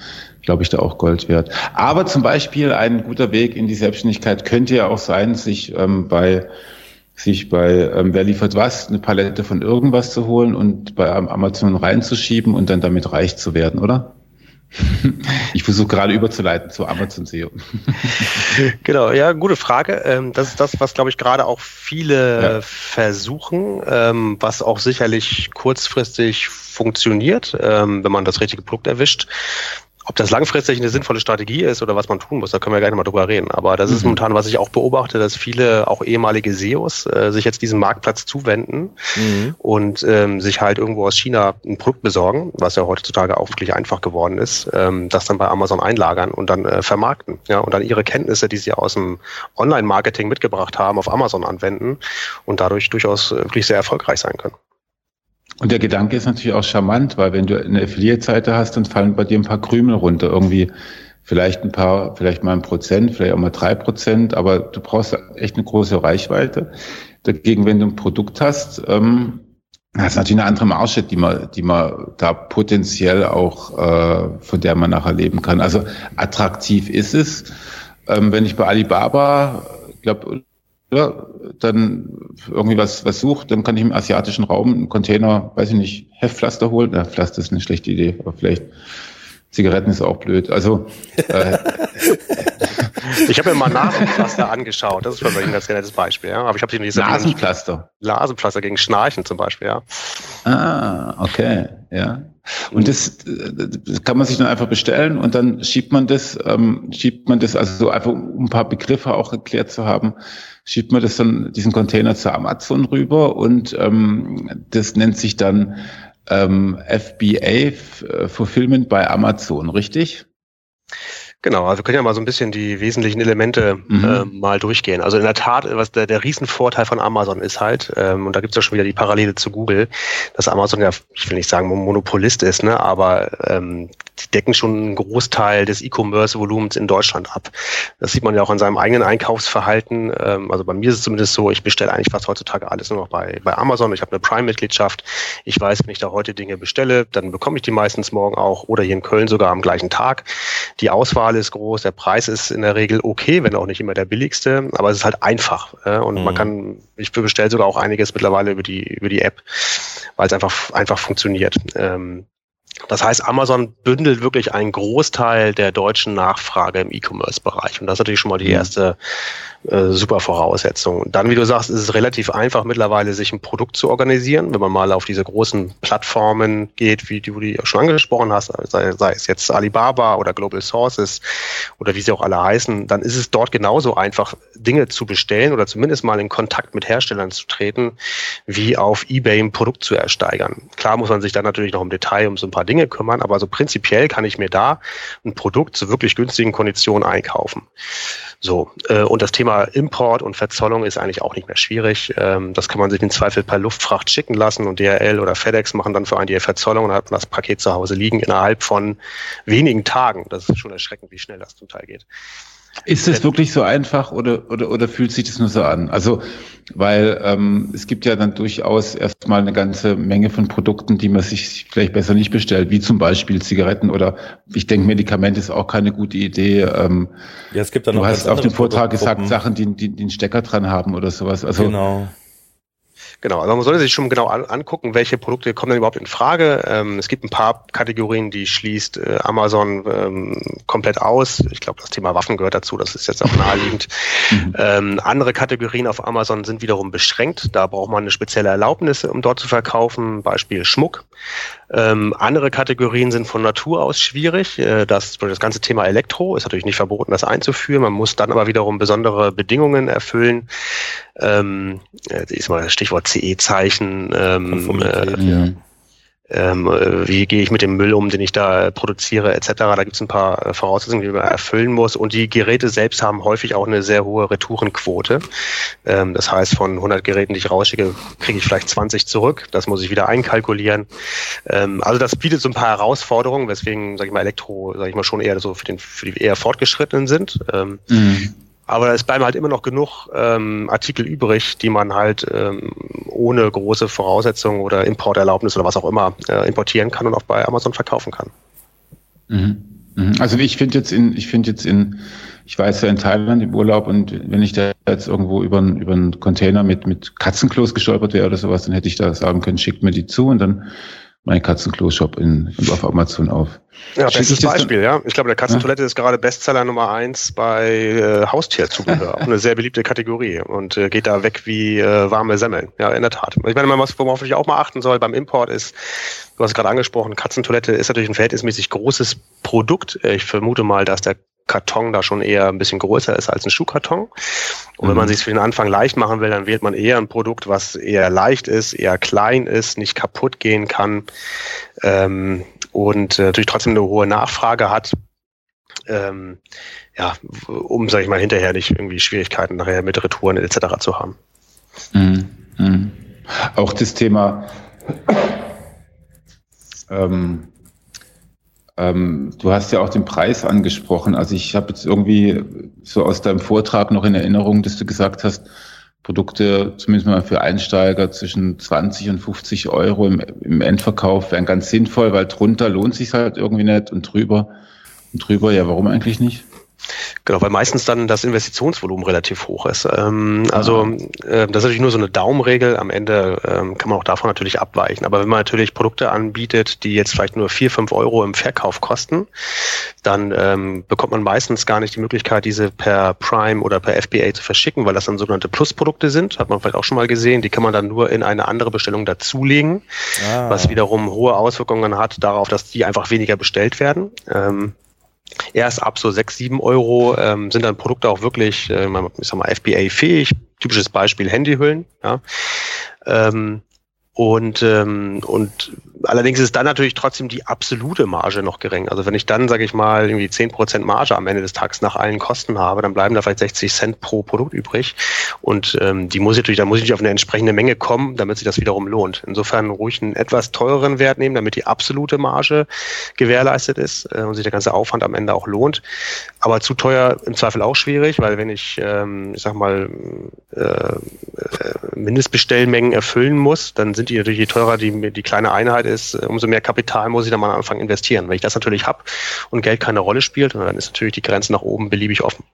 glaube ich, da auch Gold wert. Aber zum Beispiel ein guter Weg in die Selbstständigkeit könnte ja auch sein, sich ähm, bei sich bei ähm, Wer liefert was eine Palette von irgendwas zu holen und bei Amazon reinzuschieben und dann damit reich zu werden, oder? <laughs> Ich versuche gerade überzuleiten zu Amazon SEO. <laughs> genau, ja, gute Frage. Ähm, das ist das, was, glaube ich, gerade auch viele ja. versuchen, ähm, was auch sicherlich kurzfristig funktioniert, ähm, wenn man das richtige Produkt erwischt. Ob das langfristig eine sinnvolle Strategie ist oder was man tun muss, da können wir gleich mal drüber reden. Aber das mhm. ist momentan, was ich auch beobachte, dass viele auch ehemalige SEOs äh, sich jetzt diesem Marktplatz zuwenden mhm. und ähm, sich halt irgendwo aus China ein Produkt besorgen, was ja heutzutage auch wirklich einfach geworden ist, ähm, das dann bei Amazon einlagern und dann äh, vermarkten. Ja, und dann ihre Kenntnisse, die sie aus dem Online-Marketing mitgebracht haben, auf Amazon anwenden und dadurch durchaus äh, wirklich sehr erfolgreich sein können. Und der Gedanke ist natürlich auch charmant, weil wenn du eine Affiliate-Seite hast, dann fallen bei dir ein paar Krümel runter. Irgendwie vielleicht ein paar, vielleicht mal ein Prozent, vielleicht auch mal drei Prozent, aber du brauchst echt eine große Reichweite. Dagegen, wenn du ein Produkt hast, ähm, das ist natürlich eine andere Marge, die man, die man da potenziell auch, äh, von der man nachher leben kann. Also attraktiv ist es. Ähm, wenn ich bei Alibaba, glaube ja, dann irgendwie was, was sucht, dann kann ich im asiatischen Raum einen Container, weiß ich nicht, Heftpflaster holen. Ja, Pflaster ist eine schlechte Idee, aber vielleicht Zigaretten ist auch blöd. Also äh, <laughs> ich habe mir mal Nasenpflaster angeschaut. Das ist für mich ein ganz nettes Beispiel. Ja? Aber ich habe sie nicht Nasenpflaster. Nasenpflaster gegen Schnarchen zum Beispiel. Ja. Ah, okay, ja. Und das, das kann man sich dann einfach bestellen und dann schiebt man das, ähm, schiebt man das, also so einfach um ein paar Begriffe auch erklärt zu haben, schiebt man das dann diesen Container zu Amazon rüber und ähm, das nennt sich dann ähm, FBA äh, Fulfillment bei Amazon, richtig? Genau, also wir können ja mal so ein bisschen die wesentlichen Elemente mhm. äh, mal durchgehen. Also in der Tat, was der, der Riesenvorteil von Amazon ist halt, ähm, und da gibt's ja schon wieder die Parallele zu Google, dass Amazon ja, ich will nicht sagen Monopolist ist, ne, aber ähm, die decken schon einen Großteil des E-Commerce-Volumens in Deutschland ab. Das sieht man ja auch an seinem eigenen Einkaufsverhalten. Ähm, also bei mir ist es zumindest so, ich bestelle eigentlich fast heutzutage alles nur noch bei, bei Amazon. Ich habe eine Prime-Mitgliedschaft. Ich weiß, wenn ich da heute Dinge bestelle, dann bekomme ich die meistens morgen auch oder hier in Köln sogar am gleichen Tag. Die Auswahl ist groß, der Preis ist in der Regel okay, wenn auch nicht immer der billigste, aber es ist halt einfach. Äh, und mhm. man kann, ich bestelle sogar auch einiges mittlerweile über die, über die App, weil es einfach, einfach funktioniert. Ähm, das heißt, Amazon bündelt wirklich einen Großteil der deutschen Nachfrage im E-Commerce-Bereich. Und das ist natürlich schon mal die mhm. erste äh, super Voraussetzung. Und dann, wie du sagst, ist es relativ einfach mittlerweile, sich ein Produkt zu organisieren. Wenn man mal auf diese großen Plattformen geht, wie du die auch schon angesprochen hast, sei, sei es jetzt Alibaba oder Global Sources oder wie sie auch alle heißen, dann ist es dort genauso einfach, Dinge zu bestellen oder zumindest mal in Kontakt mit Herstellern zu treten, wie auf eBay ein Produkt zu ersteigern. Klar muss man sich dann natürlich noch im Detail um so ein paar Dinge kümmern, aber so prinzipiell kann ich mir da ein Produkt zu wirklich günstigen Konditionen einkaufen. So, äh, und das Thema Import und Verzollung ist eigentlich auch nicht mehr schwierig. Ähm, das kann man sich im Zweifel per Luftfracht schicken lassen und DHL oder FedEx machen dann für einen die Verzollung und hat man das Paket zu Hause liegen innerhalb von wenigen Tagen. Das ist schon erschreckend, wie schnell das zum Teil geht. Ist es wirklich so einfach oder, oder, oder fühlt sich das nur so an? Also, weil ähm, es gibt ja dann durchaus erstmal eine ganze Menge von Produkten, die man sich vielleicht besser nicht bestellt, wie zum Beispiel Zigaretten oder ich denke, Medikamente ist auch keine gute Idee. Ähm, ja, es gibt dann du hast auf dem Vortrag gesagt, Sachen, die, die, die einen Stecker dran haben oder sowas. Also, genau. Genau, also man sollte sich schon genau an, angucken, welche Produkte kommen denn überhaupt in Frage. Ähm, es gibt ein paar Kategorien, die schließt äh, Amazon ähm, komplett aus. Ich glaube, das Thema Waffen gehört dazu, das ist jetzt auch naheliegend. <laughs> Mhm. Ähm, andere Kategorien auf Amazon sind wiederum beschränkt. Da braucht man eine spezielle Erlaubnis, um dort zu verkaufen, Beispiel Schmuck. Ähm, andere Kategorien sind von Natur aus schwierig. Äh, das, das ganze Thema Elektro ist natürlich nicht verboten, das einzuführen. Man muss dann aber wiederum besondere Bedingungen erfüllen. Ähm, äh, ist mal Stichwort CE-Zeichen. Ähm, äh, ja ähm, äh, wie gehe ich mit dem Müll um, den ich da produziere, etc. Da gibt es ein paar äh, Voraussetzungen, die man erfüllen muss. Und die Geräte selbst haben häufig auch eine sehr hohe Retourenquote. Ähm, das heißt, von 100 Geräten, die ich rausschicke, kriege ich vielleicht 20 zurück. Das muss ich wieder einkalkulieren. Ähm, also das bietet so ein paar Herausforderungen, weswegen, sage ich mal, Elektro, sage ich mal, schon eher so für, den, für die eher Fortgeschrittenen sind. Ähm, mhm. Aber es bleiben halt immer noch genug ähm, Artikel übrig, die man halt ähm, ohne große Voraussetzungen oder Importerlaubnis oder was auch immer äh, importieren kann und auch bei Amazon verkaufen kann. Mhm. Mhm. Also ich finde jetzt in, ich finde jetzt in, ich jetzt ja in Thailand im Urlaub und wenn ich da jetzt irgendwo über, über einen Container mit, mit Katzenklos gestolpert wäre oder sowas, dann hätte ich da sagen können, schickt mir die zu und dann mein Katzenklo-Shop in, auf Amazon auf. Ja, bestes Beispiel, ja. Ich glaube, der Katzentoilette ja? ist gerade Bestseller Nummer eins bei äh, Haustierzubehör. <laughs> auch eine sehr beliebte Kategorie und äh, geht da weg wie äh, warme Semmeln. Ja, in der Tat. Ich meine, was, worauf ich auch mal achten soll beim Import ist, du hast gerade angesprochen, Katzentoilette ist natürlich ein verhältnismäßig großes Produkt. Ich vermute mal, dass der Karton da schon eher ein bisschen größer ist als ein Schuhkarton. Und wenn man mhm. sich für den Anfang leicht machen will, dann wählt man eher ein Produkt, was eher leicht ist, eher klein ist, nicht kaputt gehen kann ähm, und äh, natürlich trotzdem eine hohe Nachfrage hat. Ähm, ja, um, sage ich mal, hinterher nicht irgendwie Schwierigkeiten nachher mit Retouren etc. zu haben. Mhm. Mhm. Auch das Thema ähm, ähm, du hast ja auch den Preis angesprochen. Also ich habe jetzt irgendwie so aus deinem Vortrag noch in Erinnerung, dass du gesagt hast, Produkte, zumindest mal für Einsteiger, zwischen 20 und 50 Euro im, im Endverkauf wären ganz sinnvoll, weil drunter lohnt sich halt irgendwie nicht und drüber und drüber, ja, warum eigentlich nicht? Genau, weil meistens dann das Investitionsvolumen relativ hoch ist. Ähm, also äh, das ist natürlich nur so eine Daumenregel. Am Ende ähm, kann man auch davon natürlich abweichen. Aber wenn man natürlich Produkte anbietet, die jetzt vielleicht nur vier, fünf Euro im Verkauf kosten, dann ähm, bekommt man meistens gar nicht die Möglichkeit, diese per Prime oder per FBA zu verschicken, weil das dann sogenannte Plusprodukte sind. Hat man vielleicht auch schon mal gesehen. Die kann man dann nur in eine andere Bestellung dazulegen, ah. was wiederum hohe Auswirkungen hat darauf, dass die einfach weniger bestellt werden. Ähm, erst ab so sechs, sieben Euro ähm, sind dann Produkte auch wirklich, äh, ich sag mal, FBA-fähig. Typisches Beispiel Handyhüllen. Ja. Ähm, und, ähm, und allerdings ist dann natürlich trotzdem die absolute Marge noch gering. Also wenn ich dann, sage ich mal, irgendwie zehn Prozent Marge am Ende des Tages nach allen Kosten habe, dann bleiben da vielleicht 60 Cent pro Produkt übrig. Und ähm, die muss ich natürlich, da muss ich auf eine entsprechende Menge kommen, damit sich das wiederum lohnt. Insofern ruhig einen etwas teureren Wert nehmen, damit die absolute Marge gewährleistet ist äh, und sich der ganze Aufwand am Ende auch lohnt. Aber zu teuer im Zweifel auch schwierig, weil wenn ich, ähm, ich sag mal, äh, äh Mindestbestellmengen erfüllen muss, dann sind die natürlich, je teurer die, die kleine Einheit ist, äh, umso mehr Kapital muss ich dann mal am Anfang investieren. Wenn ich das natürlich habe und Geld keine Rolle spielt, dann ist natürlich die Grenze nach oben beliebig offen.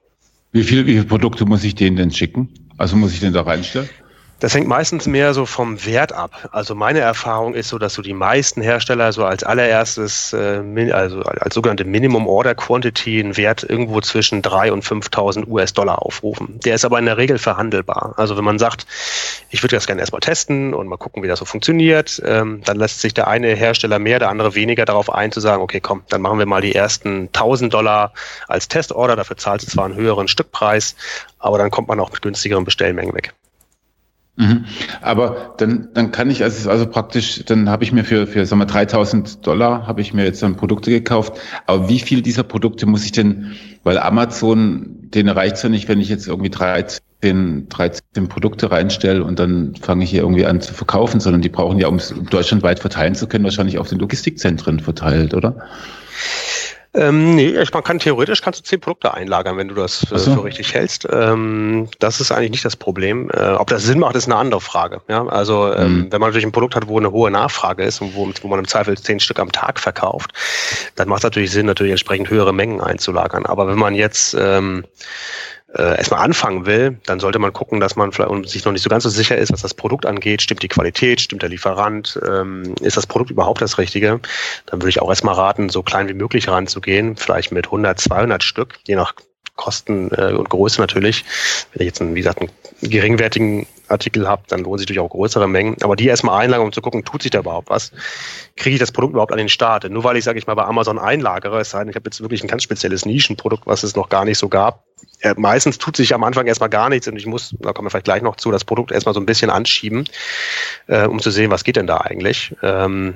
Wie, viel, wie viele Produkte muss ich denen denn schicken? Also muss ich den da reinstellen? Das hängt meistens mehr so vom Wert ab. Also meine Erfahrung ist so, dass so die meisten Hersteller so als allererstes, äh, also als sogenannte Minimum Order Quantity einen Wert irgendwo zwischen 3 und 5.000 US-Dollar aufrufen. Der ist aber in der Regel verhandelbar. Also wenn man sagt, ich würde das gerne erstmal testen und mal gucken, wie das so funktioniert, ähm, dann lässt sich der eine Hersteller mehr, der andere weniger darauf ein, zu sagen, okay, komm, dann machen wir mal die ersten 1.000 Dollar als Testorder. Dafür zahlt es zwar einen höheren Stückpreis, aber dann kommt man auch mit günstigeren Bestellmengen weg. Mhm. Aber dann, dann kann ich also, also praktisch, dann habe ich mir für, für sagen wir, 3000 Dollar habe ich mir jetzt dann Produkte gekauft. Aber wie viel dieser Produkte muss ich denn, weil Amazon, denen reicht es ja nicht, wenn ich jetzt irgendwie 13, 13 Produkte reinstelle und dann fange ich hier irgendwie an zu verkaufen, sondern die brauchen ja, um es deutschlandweit verteilen zu können, wahrscheinlich auf den Logistikzentren verteilt, oder? Ähm, nee, man kann theoretisch kannst du zehn Produkte einlagern, wenn du das äh, so. für richtig hältst. Ähm, das ist eigentlich nicht das Problem. Äh, ob das Sinn macht, ist eine andere Frage. Ja, also ähm, mhm. wenn man natürlich ein Produkt hat, wo eine hohe Nachfrage ist und wo, wo man im Zweifel zehn Stück am Tag verkauft, dann macht es natürlich Sinn, natürlich entsprechend höhere Mengen einzulagern. Aber wenn man jetzt ähm, äh, erstmal anfangen will, dann sollte man gucken, dass man vielleicht und sich noch nicht so ganz so sicher ist, was das Produkt angeht. Stimmt die Qualität, stimmt der Lieferant, ähm, ist das Produkt überhaupt das Richtige? Dann würde ich auch erstmal raten, so klein wie möglich ranzugehen, vielleicht mit 100, 200 Stück, je nach Kosten äh, und Größe natürlich. Wenn ich jetzt einen, wie gesagt, einen geringwertigen Artikel habe, dann lohnen sich natürlich auch größere Mengen. Aber die erstmal einlagern, um zu gucken, tut sich da überhaupt was? Kriege ich das Produkt überhaupt an den Start? Nur weil ich, sage ich mal, bei Amazon einlagere, es sei denn, ich habe jetzt wirklich ein ganz spezielles Nischenprodukt, was es noch gar nicht so gab. Äh, meistens tut sich am Anfang erstmal gar nichts und ich muss, da kommen wir vielleicht gleich noch zu, das Produkt erstmal so ein bisschen anschieben, äh, um zu sehen, was geht denn da eigentlich. Ähm,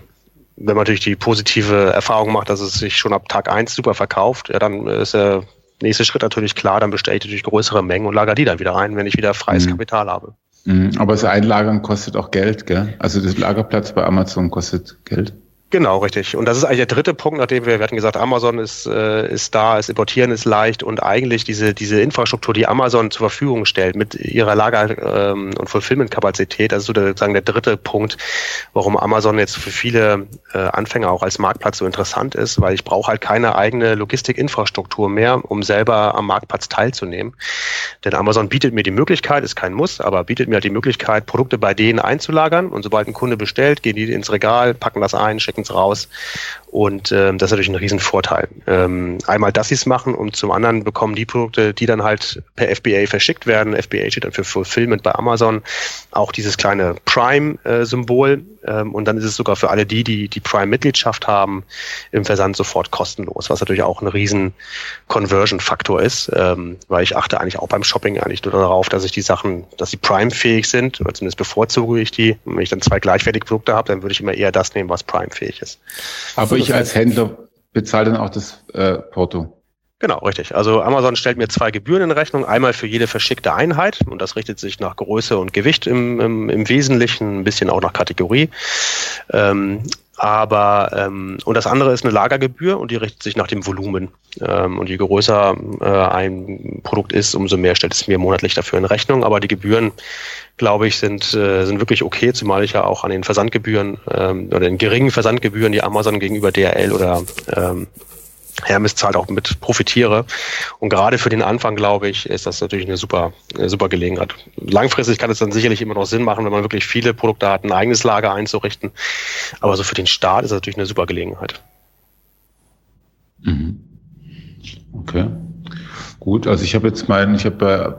wenn man natürlich die positive Erfahrung macht, dass es sich schon ab Tag eins super verkauft, ja, dann ist der nächste Schritt natürlich klar, dann bestelle ich natürlich größere Mengen und lager die dann wieder ein, wenn ich wieder freies mhm. Kapital habe. Mhm. Aber das Einlagern kostet auch Geld, gell? Also das Lagerplatz bei Amazon kostet Geld. Genau, richtig. Und das ist eigentlich der dritte Punkt, nachdem wir, wir hatten gesagt, Amazon ist, äh, ist da, ist importieren ist leicht und eigentlich diese, diese Infrastruktur, die Amazon zur Verfügung stellt mit ihrer Lager- ähm, und Fulfillment-Kapazität, das ist sozusagen der dritte Punkt, warum Amazon jetzt für viele äh, Anfänger auch als Marktplatz so interessant ist, weil ich brauche halt keine eigene Logistikinfrastruktur mehr, um selber am Marktplatz teilzunehmen. Denn Amazon bietet mir die Möglichkeit, ist kein Muss, aber bietet mir halt die Möglichkeit, Produkte bei denen einzulagern und sobald ein Kunde bestellt, gehen die ins Regal, packen das ein, schicken es raus. Und ähm, das ist natürlich ein Riesenvorteil. Ähm, einmal, dass sie es machen und zum anderen bekommen die Produkte, die dann halt per FBA verschickt werden. FBA steht dann für Fulfillment bei Amazon. Auch dieses kleine Prime-Symbol. Ähm, und dann ist es sogar für alle die, die die Prime-Mitgliedschaft haben, im Versand sofort kostenlos, was natürlich auch ein riesen Conversion-Faktor ist, ähm, weil ich achte eigentlich auch beim Shopping eigentlich nur darauf, dass ich die Sachen, dass sie Prime-fähig sind, oder zumindest bevorzuge ich die. Und wenn ich dann zwei gleichwertige Produkte habe, dann würde ich immer eher das nehmen, was Prime-fähig ist. Aber ich als Händler bezahle dann auch das äh, Porto. Genau, richtig. Also Amazon stellt mir zwei Gebühren in Rechnung. Einmal für jede verschickte Einheit und das richtet sich nach Größe und Gewicht im, im, im Wesentlichen, ein bisschen auch nach Kategorie. Ähm, aber ähm, und das andere ist eine Lagergebühr und die richtet sich nach dem Volumen. Ähm, und je größer äh, ein Produkt ist, umso mehr stellt es mir monatlich dafür in Rechnung. Aber die Gebühren, glaube ich, sind, äh, sind wirklich okay, zumal ich ja auch an den Versandgebühren ähm, oder den geringen Versandgebühren, die Amazon gegenüber DRL oder ähm, Hermes zahlt auch mit profitiere. Und gerade für den Anfang, glaube ich, ist das natürlich eine super, eine super Gelegenheit. Langfristig kann es dann sicherlich immer noch Sinn machen, wenn man wirklich viele Produkte hat, ein eigenes Lager einzurichten. Aber so für den Start ist das natürlich eine super Gelegenheit. Mhm. Okay. Gut, also ich habe jetzt meinen, ich habe bei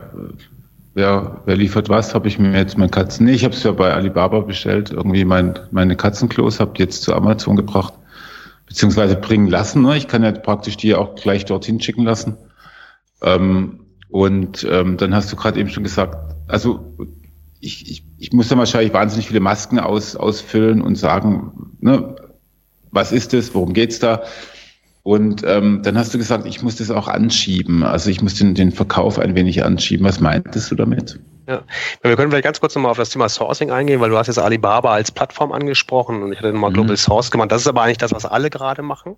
wer, wer liefert was, habe ich mir jetzt mein Katzen. Nee, ich habe es ja bei Alibaba bestellt, irgendwie mein, meine Katzenklos, habe jetzt zu Amazon gebracht beziehungsweise bringen lassen. Ne? Ich kann ja praktisch die auch gleich dorthin schicken lassen. Ähm, und ähm, dann hast du gerade eben schon gesagt, also ich, ich, ich muss dann wahrscheinlich wahnsinnig viele Masken aus, ausfüllen und sagen, ne, was ist das, worum geht's da? Und ähm, dann hast du gesagt, ich muss das auch anschieben. Also ich muss den, den Verkauf ein wenig anschieben. Was meintest du damit? Ja. Wir können vielleicht ganz kurz nochmal auf das Thema Sourcing eingehen, weil du hast jetzt Alibaba als Plattform angesprochen und ich hatte nochmal mhm. Global Source gemacht. Das ist aber eigentlich das, was alle gerade machen.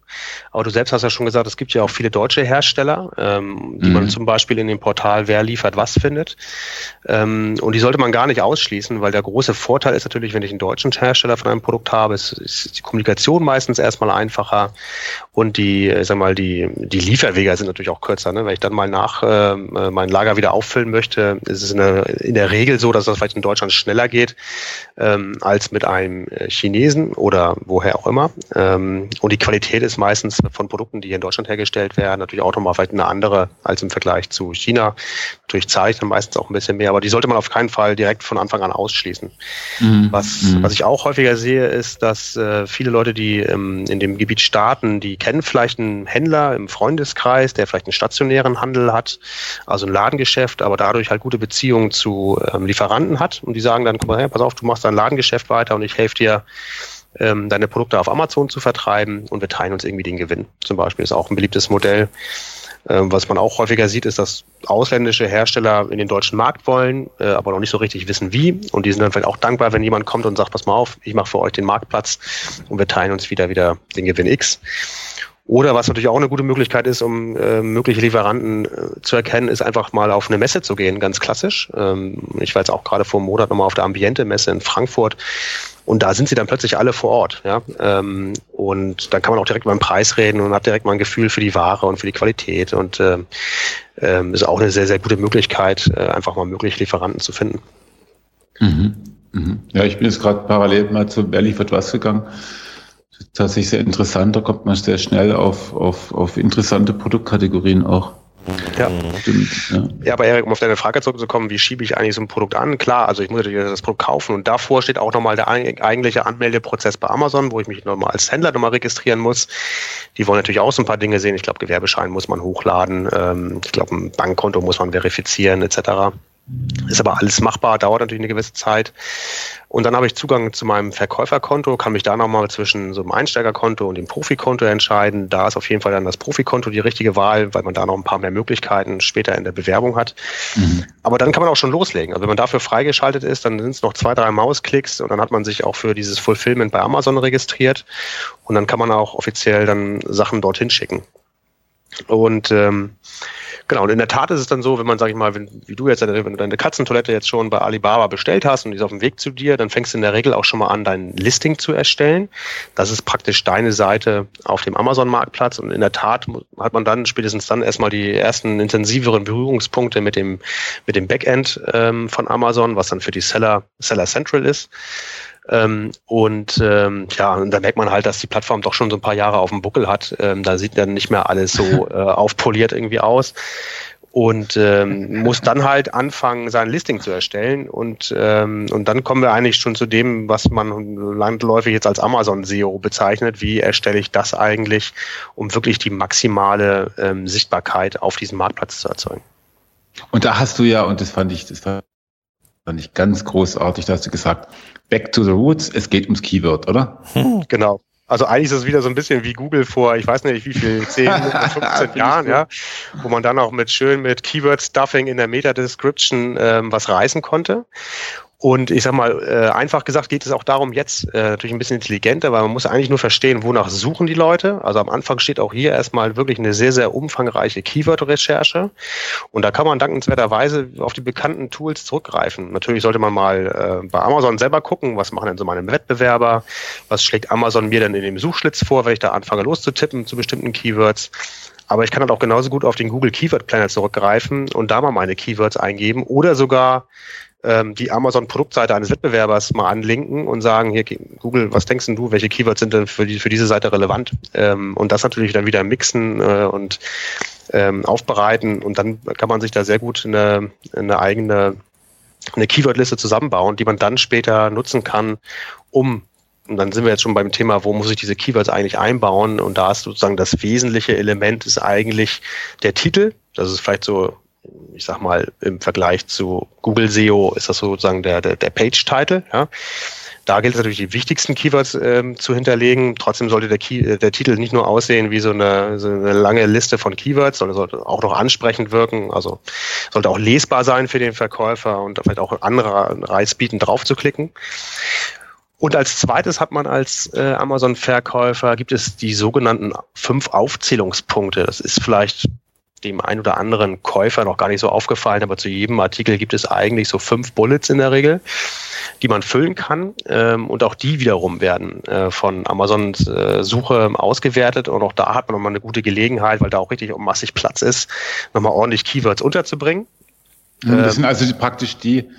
Aber du selbst hast ja schon gesagt, es gibt ja auch viele deutsche Hersteller, ähm, die mhm. man zum Beispiel in dem Portal Wer liefert was findet. Ähm, und die sollte man gar nicht ausschließen, weil der große Vorteil ist natürlich, wenn ich einen deutschen Hersteller von einem Produkt habe, ist, ist die Kommunikation meistens erstmal einfacher und die, sag mal, die, die Lieferwege sind natürlich auch kürzer. Ne? Wenn ich dann mal nach äh, mein Lager wieder auffüllen möchte, ist es eine in der Regel so, dass das vielleicht in Deutschland schneller geht ähm, als mit einem äh, Chinesen oder woher auch immer. Ähm, und die Qualität ist meistens von Produkten, die hier in Deutschland hergestellt werden, natürlich auch nochmal vielleicht eine andere als im Vergleich zu China. Natürlich zahle ich dann meistens auch ein bisschen mehr, aber die sollte man auf keinen Fall direkt von Anfang an ausschließen. Mhm. Was, mhm. was ich auch häufiger sehe, ist, dass äh, viele Leute, die ähm, in dem Gebiet starten, die kennen vielleicht einen Händler im Freundeskreis, der vielleicht einen stationären Handel hat, also ein Ladengeschäft, aber dadurch halt gute Beziehungen zu zu ähm, Lieferanten hat und die sagen dann, guck mal her, pass auf, du machst dein Ladengeschäft weiter und ich helfe dir, ähm, deine Produkte auf Amazon zu vertreiben und wir teilen uns irgendwie den Gewinn. Zum Beispiel ist auch ein beliebtes Modell. Ähm, was man auch häufiger sieht, ist, dass ausländische Hersteller in den deutschen Markt wollen, äh, aber noch nicht so richtig wissen wie. Und die sind dann vielleicht auch dankbar, wenn jemand kommt und sagt, pass mal auf, ich mache für euch den Marktplatz und wir teilen uns wieder wieder den Gewinn X. Oder was natürlich auch eine gute Möglichkeit ist, um äh, mögliche Lieferanten äh, zu erkennen, ist einfach mal auf eine Messe zu gehen, ganz klassisch. Ähm, ich war jetzt auch gerade vor einem Monat nochmal auf der Ambiente-Messe in Frankfurt und da sind sie dann plötzlich alle vor Ort. Ja? Ähm, und dann kann man auch direkt mal einen Preis reden und hat direkt mal ein Gefühl für die Ware und für die Qualität. Und ähm, ähm, ist auch eine sehr, sehr gute Möglichkeit, äh, einfach mal mögliche Lieferanten zu finden. Mhm. Mhm. Ja, ich bin jetzt gerade parallel mal zu liefert was gegangen tatsächlich sehr interessant. Da kommt man sehr schnell auf, auf, auf interessante Produktkategorien auch. Ja. Stimmt, ja. ja, aber Erik, um auf deine Frage zurückzukommen, wie schiebe ich eigentlich so ein Produkt an? Klar, also ich muss natürlich das Produkt kaufen und davor steht auch nochmal der eigentliche Anmeldeprozess bei Amazon, wo ich mich nochmal als Händler nochmal registrieren muss. Die wollen natürlich auch so ein paar Dinge sehen. Ich glaube, Gewerbeschein muss man hochladen. Ähm, ich glaube, ein Bankkonto muss man verifizieren etc. Ist aber alles machbar, dauert natürlich eine gewisse Zeit. Und dann habe ich Zugang zu meinem Verkäuferkonto, kann mich da nochmal zwischen so einem Einsteigerkonto und dem Profikonto entscheiden. Da ist auf jeden Fall dann das Profikonto die richtige Wahl, weil man da noch ein paar mehr Möglichkeiten später in der Bewerbung hat. Mhm. Aber dann kann man auch schon loslegen. Also wenn man dafür freigeschaltet ist, dann sind es noch zwei, drei Mausklicks und dann hat man sich auch für dieses Fulfillment bei Amazon registriert. Und dann kann man auch offiziell dann Sachen dorthin schicken. Und ähm, Genau, und in der Tat ist es dann so, wenn man, sag ich mal, wenn, wie du jetzt, wenn du deine Katzentoilette jetzt schon bei Alibaba bestellt hast und die ist auf dem Weg zu dir, dann fängst du in der Regel auch schon mal an, dein Listing zu erstellen. Das ist praktisch deine Seite auf dem Amazon-Marktplatz und in der Tat hat man dann spätestens dann erstmal die ersten intensiveren Berührungspunkte mit dem, mit dem Backend ähm, von Amazon, was dann für die Seller, Seller Central ist. Ähm, und ähm, ja, und da merkt man halt, dass die Plattform doch schon so ein paar Jahre auf dem Buckel hat. Ähm, da sieht dann nicht mehr alles so <laughs> äh, aufpoliert irgendwie aus und ähm, muss dann halt anfangen, sein Listing zu erstellen. Und, ähm, und dann kommen wir eigentlich schon zu dem, was man landläufig jetzt als Amazon SEO bezeichnet. Wie erstelle ich das eigentlich, um wirklich die maximale ähm, Sichtbarkeit auf diesem Marktplatz zu erzeugen? Und da hast du ja, und das fand ich, das fand ich ganz großartig, da hast du gesagt, back to the roots, es geht ums Keyword, oder? Hm, genau. Also eigentlich ist es wieder so ein bisschen wie Google vor, ich weiß nicht wie viel, 10, 15 <laughs> Jahren, ja, wo man dann auch mit schön mit Keyword-Stuffing in der Meta-Description ähm, was reißen konnte. Und ich sag mal, äh, einfach gesagt geht es auch darum, jetzt äh, natürlich ein bisschen intelligenter, weil man muss eigentlich nur verstehen, wonach suchen die Leute. Also am Anfang steht auch hier erstmal wirklich eine sehr, sehr umfangreiche Keyword-Recherche. Und da kann man dankenswerterweise auf die bekannten Tools zurückgreifen. Natürlich sollte man mal äh, bei Amazon selber gucken, was machen denn so meine Wettbewerber, was schlägt Amazon mir denn in dem Suchschlitz vor, wenn ich da anfange loszutippen zu bestimmten Keywords. Aber ich kann halt auch genauso gut auf den Google Keyword Planner zurückgreifen und da mal meine Keywords eingeben oder sogar ähm, die Amazon-Produktseite eines Wettbewerbers mal anlinken und sagen, hier Google, was denkst du, welche Keywords sind denn für, die, für diese Seite relevant? Ähm, und das natürlich dann wieder mixen äh, und ähm, aufbereiten und dann kann man sich da sehr gut eine, eine eigene eine Keywordliste zusammenbauen, die man dann später nutzen kann, um und dann sind wir jetzt schon beim Thema, wo muss ich diese Keywords eigentlich einbauen? Und da ist sozusagen das wesentliche Element ist eigentlich der Titel. Das ist vielleicht so ich sag mal, im Vergleich zu Google SEO ist das sozusagen der, der, der Page-Title. Ja. Da gilt es natürlich, die wichtigsten Keywords ähm, zu hinterlegen. Trotzdem sollte der, Key, äh, der Titel nicht nur aussehen wie so eine, so eine lange Liste von Keywords, sondern sollte auch noch ansprechend wirken. Also sollte auch lesbar sein für den Verkäufer und vielleicht auch andere Reiz bieten, drauf zu klicken. Und als zweites hat man als äh, Amazon-Verkäufer, gibt es die sogenannten fünf Aufzählungspunkte. Das ist vielleicht dem ein oder anderen Käufer noch gar nicht so aufgefallen, aber zu jedem Artikel gibt es eigentlich so fünf Bullets in der Regel, die man füllen kann. Ähm, und auch die wiederum werden äh, von Amazons äh, Suche ausgewertet. Und auch da hat man nochmal eine gute Gelegenheit, weil da auch richtig massig Platz ist, nochmal ordentlich Keywords unterzubringen. Das ähm, sind also die, praktisch die,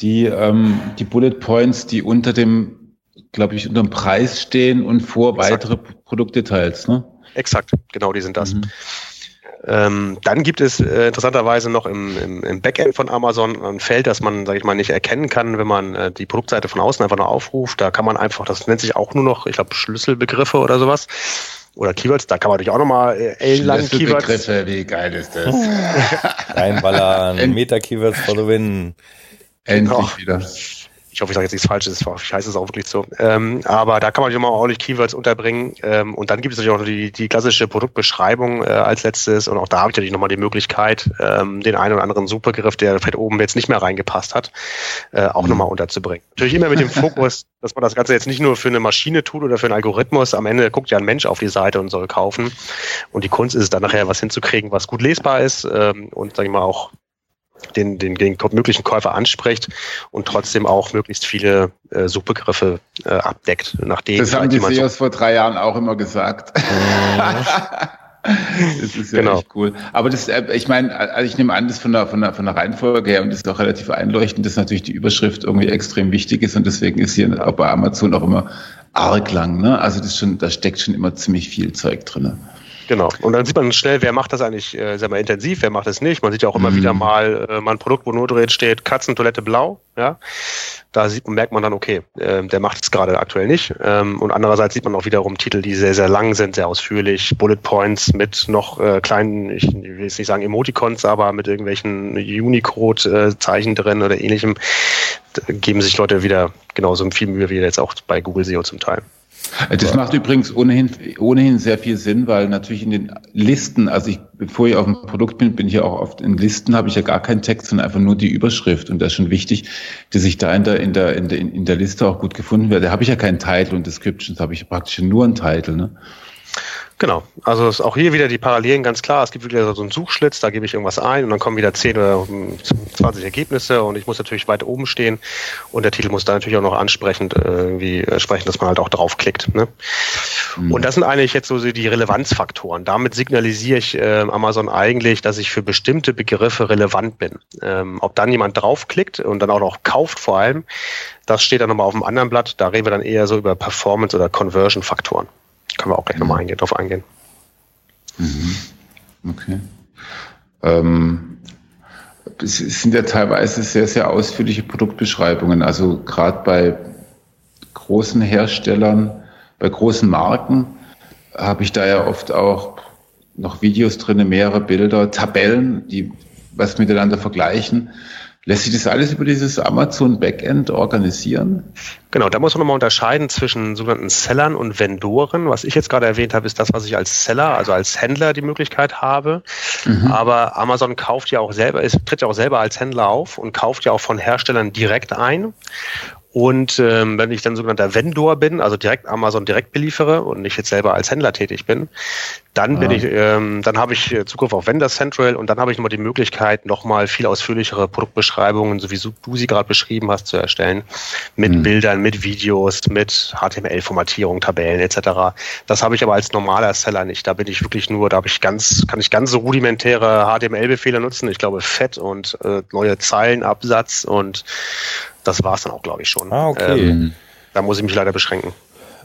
die, ähm, die Bullet Points, die unter dem, glaube ich, unter dem Preis stehen und vor exakt. weitere Produktdetails, ne? Exakt, genau, die sind das. Mhm. Ähm, dann gibt es äh, interessanterweise noch im, im, im, Backend von Amazon ein Feld, das man, sage ich mal, nicht erkennen kann, wenn man äh, die Produktseite von außen einfach nur aufruft. Da kann man einfach, das nennt sich auch nur noch, ich glaube, Schlüsselbegriffe oder sowas. Oder Keywords, da kann man natürlich auch nochmal äh, ellenlange Keywords. Schlüsselbegriffe, wie geil ist das? Reinballern, <laughs> Meta-Keywords for the win. Endlich genau. wieder ich hoffe, ich sage jetzt nichts Falsches, ich heiße es auch wirklich so. Ähm, aber da kann man immer ordentlich Keywords unterbringen. Ähm, und dann gibt es natürlich auch die, die klassische Produktbeschreibung äh, als letztes. Und auch da habe ich natürlich nochmal die Möglichkeit, ähm, den einen oder anderen Supergriff, der vielleicht oben jetzt nicht mehr reingepasst hat, äh, auch mhm. nochmal unterzubringen. Natürlich immer mit dem Fokus, <laughs> dass man das Ganze jetzt nicht nur für eine Maschine tut oder für einen Algorithmus. Am Ende guckt ja ein Mensch auf die Seite und soll kaufen. Und die Kunst ist es dann nachher, was hinzukriegen, was gut lesbar ist ähm, und, sage ich mal, auch den, den, den möglichen Käufer anspricht und trotzdem auch möglichst viele äh, Suchbegriffe äh, abdeckt. Nachdem das haben die SEOs so vor drei Jahren auch immer gesagt. <laughs> das ist ja genau. echt cool. Aber das, äh, ich meine, also ich nehme an, das von der, von der, von der Reihenfolge her und das ist auch relativ einleuchtend, dass natürlich die Überschrift irgendwie extrem wichtig ist und deswegen ist hier auch bei Amazon auch immer arg lang. Ne? Also das schon, da steckt schon immer ziemlich viel Zeug drin. Genau. Und dann sieht man schnell, wer macht das eigentlich, äh, sag mal, intensiv, wer macht das nicht. Man sieht ja auch immer mhm. wieder mal, äh, mal ein Produkt, wo nur drin steht, Katzentoilette blau, ja. Da sieht, merkt man dann, okay, äh, der macht es gerade aktuell nicht. Ähm, und andererseits sieht man auch wiederum Titel, die sehr, sehr lang sind, sehr ausführlich, Bullet Points mit noch äh, kleinen, ich will jetzt nicht sagen Emoticons, aber mit irgendwelchen Unicode-Zeichen drin oder ähnlichem, da geben sich Leute wieder genauso viel Mühe wie jetzt auch bei Google SEO zum Teil. Das macht übrigens ohnehin, ohnehin sehr viel Sinn, weil natürlich in den Listen, also ich, bevor ich auf dem Produkt bin, bin ich ja auch oft in Listen, habe ich ja gar keinen Text, sondern einfach nur die Überschrift. Und das ist schon wichtig, dass ich da in der, in der, in der, in der Liste auch gut gefunden werde. Da habe ich ja keinen Titel und Descriptions, habe ich praktisch nur einen Titel, ne? Genau. Also ist auch hier wieder die Parallelen ganz klar. Es gibt wieder so einen Suchschlitz, da gebe ich irgendwas ein und dann kommen wieder 10 oder 20 Ergebnisse und ich muss natürlich weit oben stehen und der Titel muss da natürlich auch noch ansprechend äh, irgendwie sprechen, dass man halt auch draufklickt. Ne? Mhm. Und das sind eigentlich jetzt so die Relevanzfaktoren. Damit signalisiere ich äh, Amazon eigentlich, dass ich für bestimmte Begriffe relevant bin. Ähm, ob dann jemand draufklickt und dann auch noch kauft vor allem, das steht dann nochmal auf dem anderen Blatt. Da reden wir dann eher so über Performance- oder Conversion-Faktoren. Können wir auch gleich nochmal eingehen, drauf eingehen. Mhm. Okay. Ähm, es sind ja teilweise sehr, sehr ausführliche Produktbeschreibungen. Also gerade bei großen Herstellern, bei großen Marken habe ich da ja oft auch noch Videos drin, mehrere Bilder, Tabellen, die was miteinander vergleichen. Lässt sich das alles über dieses Amazon Backend organisieren? Genau, da muss man nochmal unterscheiden zwischen sogenannten Sellern und Vendoren. Was ich jetzt gerade erwähnt habe, ist das, was ich als Seller, also als Händler die Möglichkeit habe. Mhm. Aber Amazon kauft ja auch selber, es tritt ja auch selber als Händler auf und kauft ja auch von Herstellern direkt ein. Und ähm, wenn ich dann sogenannter Vendor bin, also direkt Amazon direkt beliefere und nicht jetzt selber als Händler tätig bin, dann bin ich, ähm, dann habe ich äh, Zugriff auf Vendor Central und dann habe ich nochmal die Möglichkeit, nochmal viel ausführlichere Produktbeschreibungen, so wie du sie gerade beschrieben hast, zu erstellen. Mit mhm. Bildern, mit Videos, mit HTML-Formatierung, Tabellen etc. Das habe ich aber als normaler Seller nicht. Da bin ich wirklich nur, da habe ich ganz, kann ich ganz so rudimentäre HTML-Befehle nutzen. Ich glaube, Fett und äh, neue Zeilenabsatz und das war es dann auch, glaube ich, schon. Ah, okay. Ähm, da muss ich mich leider beschränken.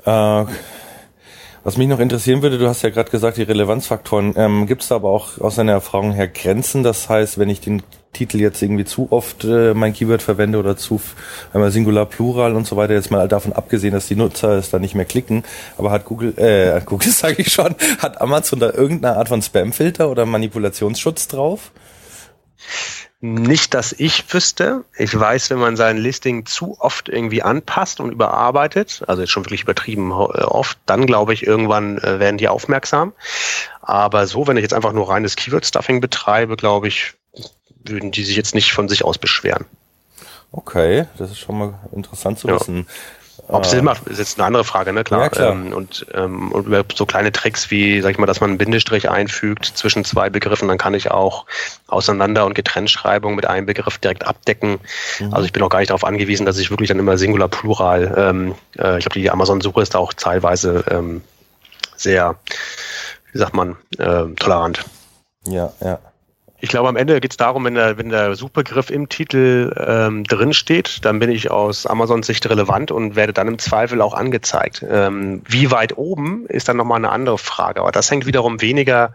Äh, was mich noch interessieren würde, du hast ja gerade gesagt, die Relevanzfaktoren. Ähm, Gibt es da aber auch aus deiner Erfahrung her Grenzen? Das heißt, wenn ich den Titel jetzt irgendwie zu oft äh, mein Keyword verwende oder zu einmal Singular, Plural und so weiter, jetzt mal davon abgesehen, dass die Nutzer es da nicht mehr klicken, aber hat Google, äh, <laughs> Google sage ich schon, hat Amazon da irgendeine Art von Spamfilter oder Manipulationsschutz drauf? Nicht, dass ich wüsste. Ich weiß, wenn man sein Listing zu oft irgendwie anpasst und überarbeitet, also jetzt schon wirklich übertrieben äh, oft, dann glaube ich, irgendwann äh, werden die aufmerksam. Aber so, wenn ich jetzt einfach nur reines Keyword-Stuffing betreibe, glaube ich, würden die sich jetzt nicht von sich aus beschweren. Okay, das ist schon mal interessant zu ja. wissen. Ob es Sinn macht, ist jetzt eine andere Frage, ne? Klar. Ja, klar. Ähm, und, ähm, und so kleine Tricks wie, sag ich mal, dass man einen Bindestrich einfügt zwischen zwei Begriffen, dann kann ich auch Auseinander- und Getrennschreibung mit einem Begriff direkt abdecken. Mhm. Also ich bin auch gar nicht darauf angewiesen, dass ich wirklich dann immer Singular Plural, ähm, äh, ich glaube, die Amazon-Suche ist da auch teilweise ähm, sehr, wie sagt man, äh, tolerant. Ja, ja ich glaube, am Ende geht es darum, wenn der, wenn der Suchbegriff im Titel ähm, drin steht, dann bin ich aus Amazons Sicht relevant und werde dann im Zweifel auch angezeigt. Ähm, wie weit oben ist dann nochmal eine andere Frage. Aber das hängt wiederum weniger,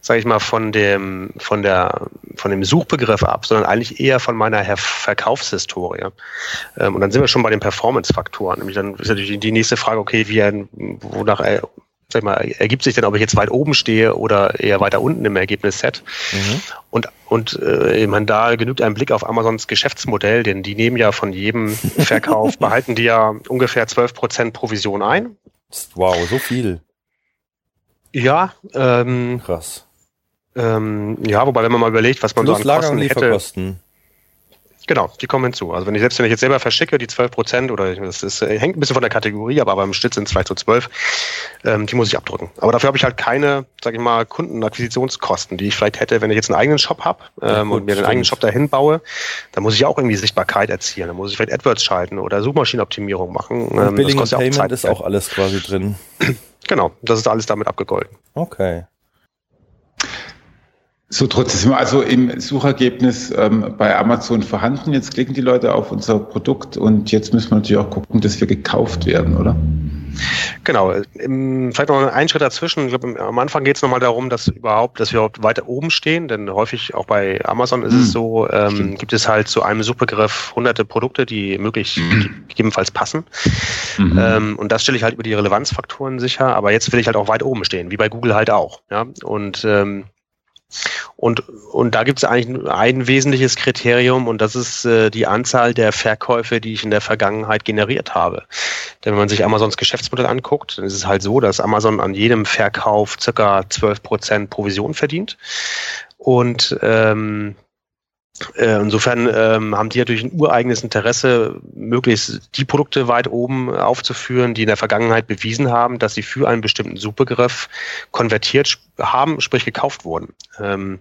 sage ich mal, von dem, von der, von dem Suchbegriff ab, sondern eigentlich eher von meiner Verkaufshistorie. Ähm, und dann sind wir schon bei den Performance-Faktoren. Nämlich dann ist natürlich die nächste Frage, okay, wie, wonach sag mal, ergibt sich denn, ob ich jetzt weit oben stehe oder eher weiter unten im Ergebnisset. Mhm. Und, und äh, meine, da genügt ein Blick auf Amazons Geschäftsmodell, denn die nehmen ja von jedem <laughs> Verkauf, behalten die ja ungefähr 12% Provision ein. Wow, so viel. Ja, ähm, krass. Ähm, ja, wobei, wenn man mal überlegt, was man Plus so an Lager Kosten Lieferkosten. hätte. Genau, die kommen hinzu. Also wenn ich selbst wenn ich jetzt selber verschicke, die 12 Prozent oder das ist, äh, hängt ein bisschen von der Kategorie, aber beim Schnitt sind es vielleicht so 12, ähm, die muss ich abdrücken. Aber dafür habe ich halt keine, sage ich mal, Kundenakquisitionskosten, die ich vielleicht hätte, wenn ich jetzt einen eigenen Shop habe ähm, ja, und mir den eigenen Shop dahin baue. Da muss ich auch irgendwie Sichtbarkeit erzielen. Da muss ich vielleicht AdWords schalten oder Suchmaschinenoptimierung machen. Und ähm, Billing das kostet und Payment auch Zeit. ist auch alles quasi drin. Genau, das ist alles damit abgegolten. Okay. So trotzdem, also im Suchergebnis ähm, bei Amazon vorhanden. Jetzt klicken die Leute auf unser Produkt und jetzt müssen wir natürlich auch gucken, dass wir gekauft werden, oder? Genau. Im, vielleicht noch einen Schritt dazwischen. Ich glaube, am Anfang geht es nochmal darum, dass überhaupt, dass wir überhaupt weiter oben stehen, denn häufig auch bei Amazon ist hm. es so, ähm, gibt es halt zu einem Suchbegriff hunderte Produkte, die möglich hm. gegebenenfalls passen. Mhm. Ähm, und das stelle ich halt über die Relevanzfaktoren sicher. Aber jetzt will ich halt auch weit oben stehen, wie bei Google halt auch. Ja? Und ähm, und, und da gibt es eigentlich ein wesentliches Kriterium und das ist äh, die Anzahl der Verkäufe, die ich in der Vergangenheit generiert habe. Denn wenn man sich Amazons Geschäftsmodell anguckt, dann ist es halt so, dass Amazon an jedem Verkauf circa 12% Provision verdient. Und ähm, Äh, insofern ähm, haben die natürlich ein ureigenes Interesse, möglichst die Produkte weit oben aufzuführen, die in der Vergangenheit bewiesen haben, dass sie für einen bestimmten Suchbegriff konvertiert haben, sprich gekauft wurden. Ähm,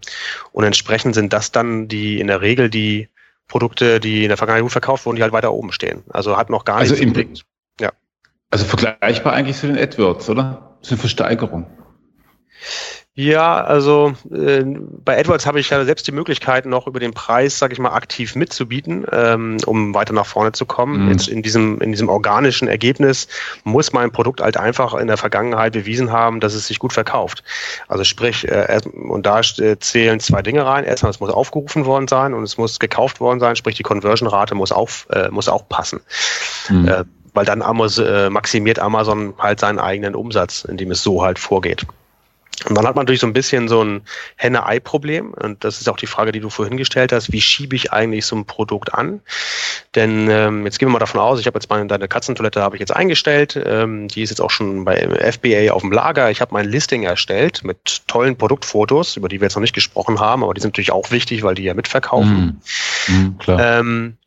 und entsprechend sind das dann die in der Regel die Produkte, die in der Vergangenheit gut verkauft wurden, die halt weiter oben stehen. Also hat noch gar also nichts. ja. Also vergleichbar eigentlich zu den AdWords, oder? Eine Versteigerung. Ja, also äh, bei AdWords habe ich ja selbst die Möglichkeit, noch über den Preis, sage ich mal, aktiv mitzubieten, ähm, um weiter nach vorne zu kommen. Mhm. Jetzt in diesem, in diesem organischen Ergebnis muss mein Produkt halt einfach in der Vergangenheit bewiesen haben, dass es sich gut verkauft. Also sprich, äh, und da zählen zwei Dinge rein. Erstmal, es muss aufgerufen worden sein und es muss gekauft worden sein, sprich die Conversion-Rate muss, auf, äh, muss auch passen. Mhm. Äh, weil dann Amazon, äh, maximiert Amazon halt seinen eigenen Umsatz, indem es so halt vorgeht. Und dann hat man natürlich so ein bisschen so ein Henne-Ei-Problem. Und das ist auch die Frage, die du vorhin gestellt hast. Wie schiebe ich eigentlich so ein Produkt an? Denn ähm, jetzt gehen wir mal davon aus, ich habe jetzt meine deine Katzentoilette habe ich jetzt eingestellt. Ähm, die ist jetzt auch schon bei FBA auf dem Lager. Ich habe mein Listing erstellt mit tollen Produktfotos, über die wir jetzt noch nicht gesprochen haben, aber die sind natürlich auch wichtig, weil die ja mitverkaufen. Mhm. Mhm, klar. Ähm,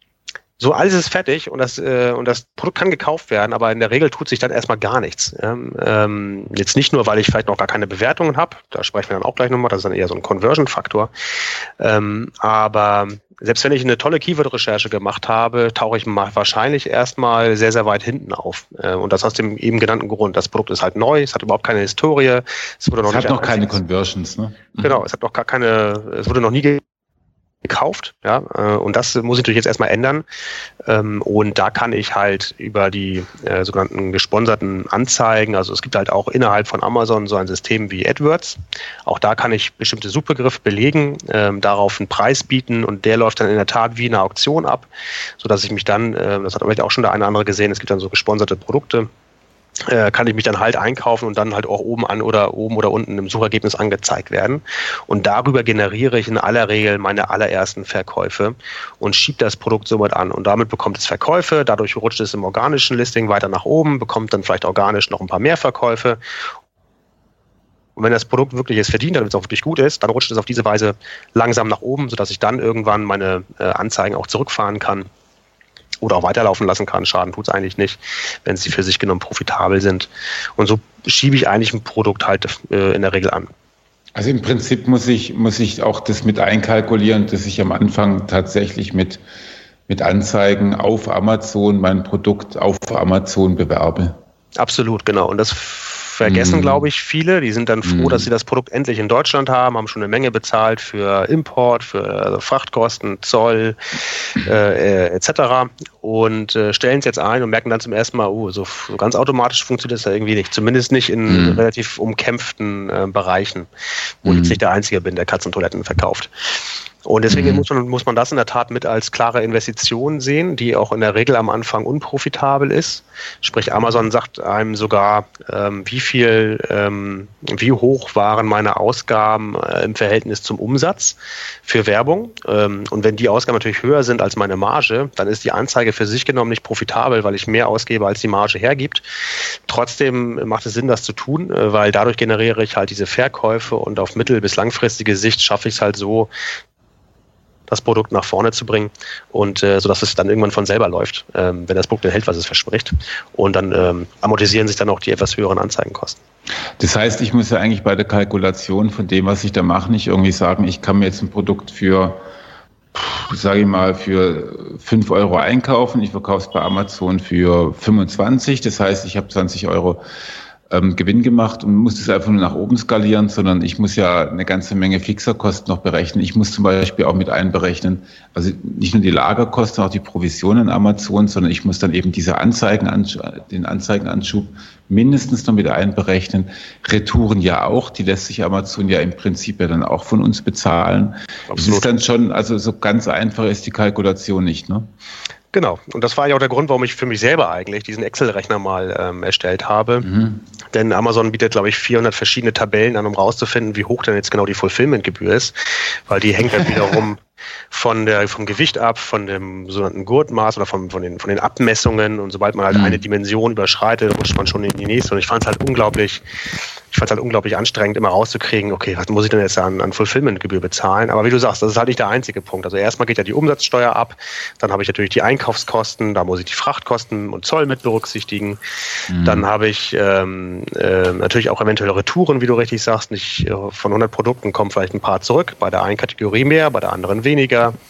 so, alles ist fertig und das, äh, und das Produkt kann gekauft werden, aber in der Regel tut sich dann erstmal gar nichts. Ähm, jetzt nicht nur, weil ich vielleicht noch gar keine Bewertungen habe, da sprechen wir dann auch gleich nochmal, das ist dann eher so ein Conversion-Faktor. Ähm, aber selbst wenn ich eine tolle Keyword-Recherche gemacht habe, tauche ich wahrscheinlich erstmal sehr, sehr weit hinten auf. Äh, und das aus dem eben genannten Grund. Das Produkt ist halt neu, es hat überhaupt keine Historie, es wurde noch es hat noch keine Conversions, ne? Genau, es hat noch gar keine, es wurde noch nie gekauft. Ja, äh, und das muss ich natürlich jetzt erstmal ändern. Ähm, und da kann ich halt über die äh, sogenannten gesponserten Anzeigen, also es gibt halt auch innerhalb von Amazon so ein System wie AdWords. Auch da kann ich bestimmte Suchbegriffe belegen, ähm, darauf einen Preis bieten und der läuft dann in der Tat wie eine Auktion ab, sodass ich mich dann, äh, das hat vielleicht auch schon der eine oder andere gesehen, es gibt dann so gesponserte Produkte, äh, kann ich mich dann halt einkaufen und dann halt auch oben an oder oben oder unten im Suchergebnis angezeigt werden. Und darüber generiere ich in aller Regel meine allerersten Verkäufe und schiebe das Produkt somit an. Und damit bekommt es Verkäufe, dadurch rutscht es im organischen Listing weiter nach oben, bekommt dann vielleicht organisch noch ein paar mehr Verkäufe. Und wenn das Produkt wirklich es verdient, damit es auch wirklich gut ist, dann rutscht es auf diese Weise langsam nach oben, sodass ich dann irgendwann meine äh, Anzeigen auch zurückfahren kann oder auch weiterlaufen lassen kann. Schaden tut es eigentlich nicht, wenn sie für sich genommen profitabel sind. Und so schiebe ich eigentlich ein Produkt halt äh, in der Regel an. Also im Prinzip muss ich, muss ich auch das mit einkalkulieren, dass ich am Anfang tatsächlich mit, mit Anzeigen auf Amazon mein Produkt auf Amazon bewerbe. Absolut, genau. Und das vergessen, mm. glaube ich, viele. Die sind dann froh, mm. dass sie das Produkt endlich in Deutschland haben, haben schon eine Menge bezahlt für Import, für also Frachtkosten, Zoll äh, äh, etc. und äh, stellen es jetzt ein und merken dann zum ersten Mal, oh, so, so ganz automatisch funktioniert das ja irgendwie nicht. Zumindest nicht in mm. relativ umkämpften äh, Bereichen, wo ich jetzt nicht der Einzige bin, der Katzentoiletten verkauft. Und deswegen mhm. muss, man, muss man das in der Tat mit als klare Investition sehen, die auch in der Regel am Anfang unprofitabel ist. Sprich, Amazon sagt einem sogar, ähm, wie viel, ähm, wie hoch waren meine Ausgaben äh, im Verhältnis zum Umsatz für Werbung. Ähm, und wenn die Ausgaben natürlich höher sind als meine Marge, dann ist die Anzeige für sich genommen nicht profitabel, weil ich mehr ausgebe, als die Marge hergibt. Trotzdem macht es Sinn, das zu tun, äh, weil dadurch generiere ich halt diese Verkäufe und auf mittel- bis langfristige Sicht schaffe ich es halt so, das Produkt nach vorne zu bringen und äh, sodass es dann irgendwann von selber läuft, ähm, wenn das Produkt hält, was es verspricht. Und dann ähm, amortisieren sich dann auch die etwas höheren Anzeigenkosten. Das heißt, ich muss ja eigentlich bei der Kalkulation von dem, was ich da mache, nicht irgendwie sagen, ich kann mir jetzt ein Produkt für sage ich mal, für 5 Euro einkaufen. Ich verkaufe es bei Amazon für 25. Das heißt, ich habe 20 Euro ähm, Gewinn gemacht und muss das einfach nur nach oben skalieren, sondern ich muss ja eine ganze Menge Fixerkosten noch berechnen. Ich muss zum Beispiel auch mit einberechnen, also nicht nur die Lagerkosten, auch die Provisionen Amazon, sondern ich muss dann eben diese Anzeigen, den Anzeigenanschub mindestens noch mit einberechnen. Retouren ja auch, die lässt sich Amazon ja im Prinzip ja dann auch von uns bezahlen. Absolut. Das ist dann schon, also so ganz einfach ist die Kalkulation nicht, ne? Genau. Und das war ja auch der Grund, warum ich für mich selber eigentlich diesen Excel-Rechner mal ähm, erstellt habe. Mhm. Denn Amazon bietet, glaube ich, 400 verschiedene Tabellen an, um rauszufinden, wie hoch denn jetzt genau die Fulfillment-Gebühr ist. Weil die hängt dann <laughs> wiederum von der, vom Gewicht ab, von dem sogenannten Gurtmaß oder von, von, den, von den Abmessungen. Und sobald man halt mhm. eine Dimension überschreitet, rutscht man schon in die nächste. Und ich fand es halt unglaublich ich fand es halt unglaublich anstrengend, immer rauszukriegen, okay, was muss ich denn jetzt an, an Fulfillment-Gebühr bezahlen? Aber wie du sagst, das ist halt nicht der einzige Punkt. Also erstmal geht ja die Umsatzsteuer ab, dann habe ich natürlich die Einkaufskosten, da muss ich die Frachtkosten und Zoll mit berücksichtigen. Mhm. Dann habe ich ähm, äh, natürlich auch eventuell Retouren, wie du richtig sagst. Nicht äh, von 100 Produkten kommen vielleicht ein paar zurück, bei der einen Kategorie mehr, bei der anderen weniger.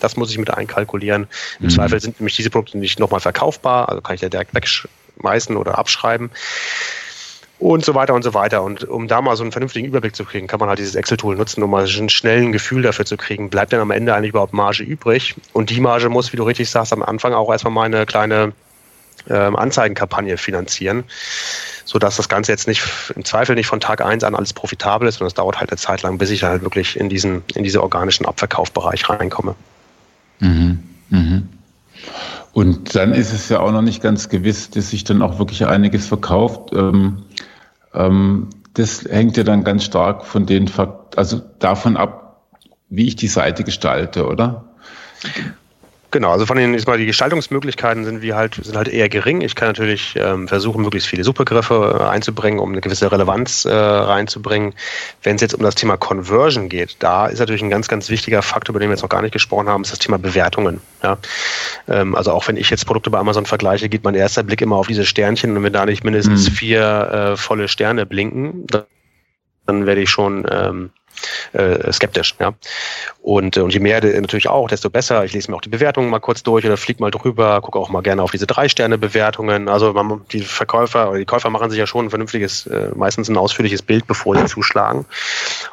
Das muss ich mit einkalkulieren. Im mhm. Zweifel sind nämlich diese Produkte nicht nochmal verkaufbar, also kann ich ja direkt wegschmeißen oder abschreiben und so weiter und so weiter. Und um da mal so einen vernünftigen Überblick zu kriegen, kann man halt dieses Excel-Tool nutzen, um mal einen schnellen Gefühl dafür zu kriegen, bleibt denn am Ende eigentlich überhaupt Marge übrig? Und die Marge muss, wie du richtig sagst, am Anfang auch erstmal mal eine kleine ähm, Anzeigenkampagne finanzieren, sodass das Ganze jetzt nicht im Zweifel nicht von Tag eins an alles profitabel ist, sondern es dauert halt eine Zeit lang, bis ich halt wirklich in diesen, in diese organischen Abverkaufbereich reinkomme. Mhm. Mhm. Und dann ist es ja auch noch nicht ganz gewiss, dass sich dann auch wirklich einiges verkauft. Ähm, ähm, das hängt ja dann ganz stark von den, also davon ab, wie ich die Seite gestalte, oder? Genau, also von den mal die Gestaltungsmöglichkeiten sind wir halt sind halt eher gering. Ich kann natürlich ähm, versuchen, möglichst viele Suchbegriffe äh, einzubringen, um eine gewisse Relevanz äh, reinzubringen. Wenn es jetzt um das Thema Conversion geht, da ist natürlich ein ganz, ganz wichtiger Faktor, über den wir jetzt noch gar nicht gesprochen haben, ist das Thema Bewertungen. Ja? Ähm, also auch wenn ich jetzt Produkte bei Amazon vergleiche, geht mein erster Blick immer auf diese Sternchen und wenn da nicht mindestens mhm. vier äh, volle Sterne blinken, dann werde ich schon ähm, äh, skeptisch. Ja? Und, äh, und je mehr natürlich auch, desto besser. Ich lese mir auch die Bewertungen mal kurz durch oder flieg mal drüber, gucke auch mal gerne auf diese Drei-Sterne-Bewertungen. Also man, die Verkäufer oder die Käufer machen sich ja schon ein vernünftiges, äh, meistens ein ausführliches Bild, bevor sie zuschlagen.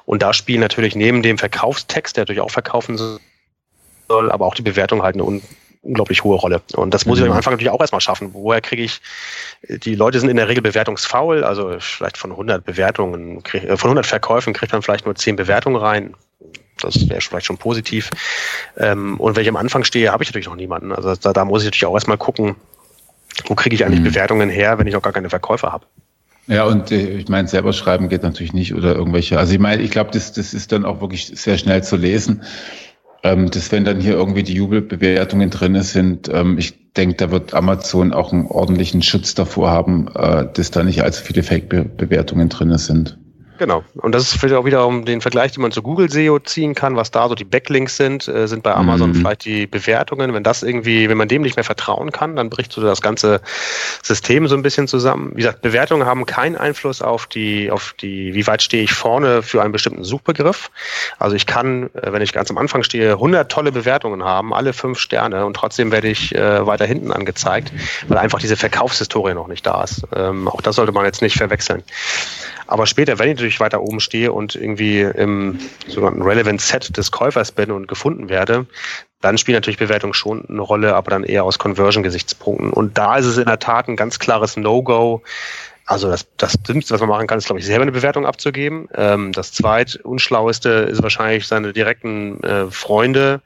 Und da spielen natürlich neben dem Verkaufstext, der natürlich auch verkaufen soll, aber auch die Bewertung halt eine unglaublich hohe Rolle. Und das muss ich am mhm. Anfang natürlich auch erstmal schaffen. Woher kriege ich, die Leute sind in der Regel bewertungsfaul, also vielleicht von 100 Bewertungen, äh, von 100 Verkäufen kriegt man vielleicht nur 10 Bewertungen rein. Das wäre vielleicht schon positiv. Ähm, und wenn ich am Anfang stehe, habe ich natürlich noch niemanden. Also da, da muss ich natürlich auch erstmal gucken, wo kriege ich eigentlich mhm. Bewertungen her, wenn ich noch gar keine Verkäufer habe. Ja, und äh, ich meine, selber schreiben geht natürlich nicht oder irgendwelche. Also ich meine, ich glaube, das, das ist dann auch wirklich sehr schnell zu lesen ähm, dass wenn dann hier irgendwie die Jubelbewertungen drin sind, ähm, ich denke, da wird Amazon auch einen ordentlichen Schutz davor haben, äh, dass da nicht allzu viele Fake-Bewertungen drin sind. Genau. Und das ist vielleicht auch wieder um den Vergleich, den man zu Google SEO ziehen kann, was da so die Backlinks sind, äh, sind bei Amazon mhm. vielleicht die Bewertungen. Wenn das irgendwie, wenn man dem nicht mehr vertrauen kann, dann bricht so das ganze System so ein bisschen zusammen. Wie gesagt, Bewertungen haben keinen Einfluss auf die, auf die, wie weit stehe ich vorne für einen bestimmten Suchbegriff. Also ich kann, äh, wenn ich ganz am Anfang stehe, 100 tolle Bewertungen haben, alle fünf Sterne und trotzdem werde ich äh, weiter hinten angezeigt, weil einfach diese Verkaufshistorie noch nicht da ist. Ähm, auch das sollte man jetzt nicht verwechseln. Aber später, wenn ich natürlich weiter oben stehe und irgendwie im sogenannten Relevant Set des Käufers bin und gefunden werde, dann spielt natürlich Bewertung schon eine Rolle, aber dann eher aus Conversion-Gesichtspunkten. Und da ist es in der Tat ein ganz klares No-Go, also das, das Dümmste, was man machen kann, ist, glaube ich, selber eine Bewertung abzugeben. Ähm, das zweitunschlaueste ist wahrscheinlich seine direkten äh, Freunde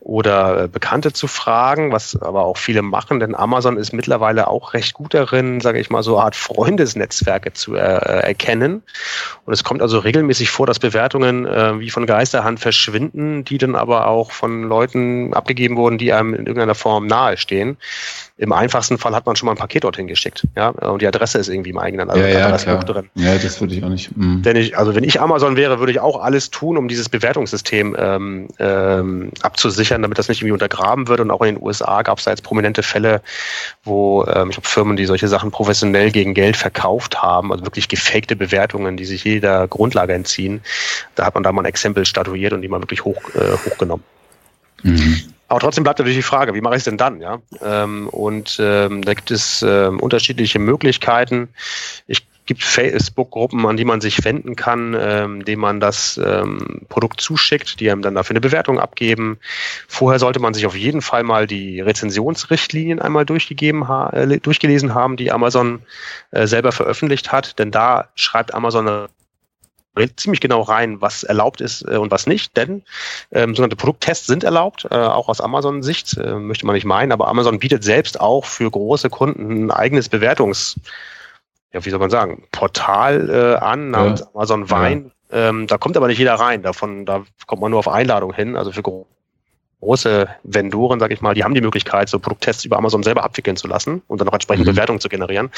oder äh, Bekannte zu fragen, was aber auch viele machen, denn Amazon ist mittlerweile auch recht gut darin, sage ich mal, so eine Art Freundesnetzwerke zu äh, erkennen. Und es kommt also regelmäßig vor, dass Bewertungen äh, wie von Geisterhand verschwinden, die dann aber auch von Leuten abgegeben wurden, die einem in irgendeiner Form nahestehen. Im einfachsten Fall hat man schon mal ein Paket dorthin geschickt, ja, und die Adresse ist irgendwie im eigenen also ja, ja, drin. Ja, das würde ich auch nicht. Mm. Denn ich, also wenn ich Amazon wäre, würde ich auch alles tun, um dieses Bewertungssystem ähm, ähm, abzusichern, damit das nicht irgendwie untergraben wird. Und auch in den USA gab es da jetzt prominente Fälle, wo ähm, ich habe Firmen, die solche Sachen professionell gegen Geld verkauft haben, also wirklich gefakte Bewertungen, die sich jeder Grundlage entziehen. Da hat man da mal ein Exempel statuiert und die mal wirklich hoch, äh, hochgenommen. Mhm. Aber trotzdem bleibt natürlich die Frage, wie mache ich es denn dann? Ja? Ähm, und ähm, da gibt es ähm, unterschiedliche Möglichkeiten. Ich gibt Facebook-Gruppen, an die man sich wenden kann, ähm, denen man das ähm, Produkt zuschickt, die einem dann dafür eine Bewertung abgeben. Vorher sollte man sich auf jeden Fall mal die Rezensionsrichtlinien einmal durchgegeben ha äh, durchgelesen haben, die Amazon äh, selber veröffentlicht hat, denn da schreibt Amazon ziemlich genau rein, was erlaubt ist äh, und was nicht, denn ähm, sogenannte Produkttests sind erlaubt, äh, auch aus Amazon-Sicht, äh, möchte man nicht meinen, aber Amazon bietet selbst auch für große Kunden ein eigenes Bewertungs- ja, wie soll man sagen, Portal äh, an namens ja. Amazon Wein. Ja. Ähm, da kommt aber nicht jeder rein. Davon, da kommt man nur auf Einladung hin. Also für große Vendoren, sage ich mal, die haben die Möglichkeit, so Produkttests über Amazon selber abwickeln zu lassen und dann auch entsprechende mhm. Bewertungen zu generieren.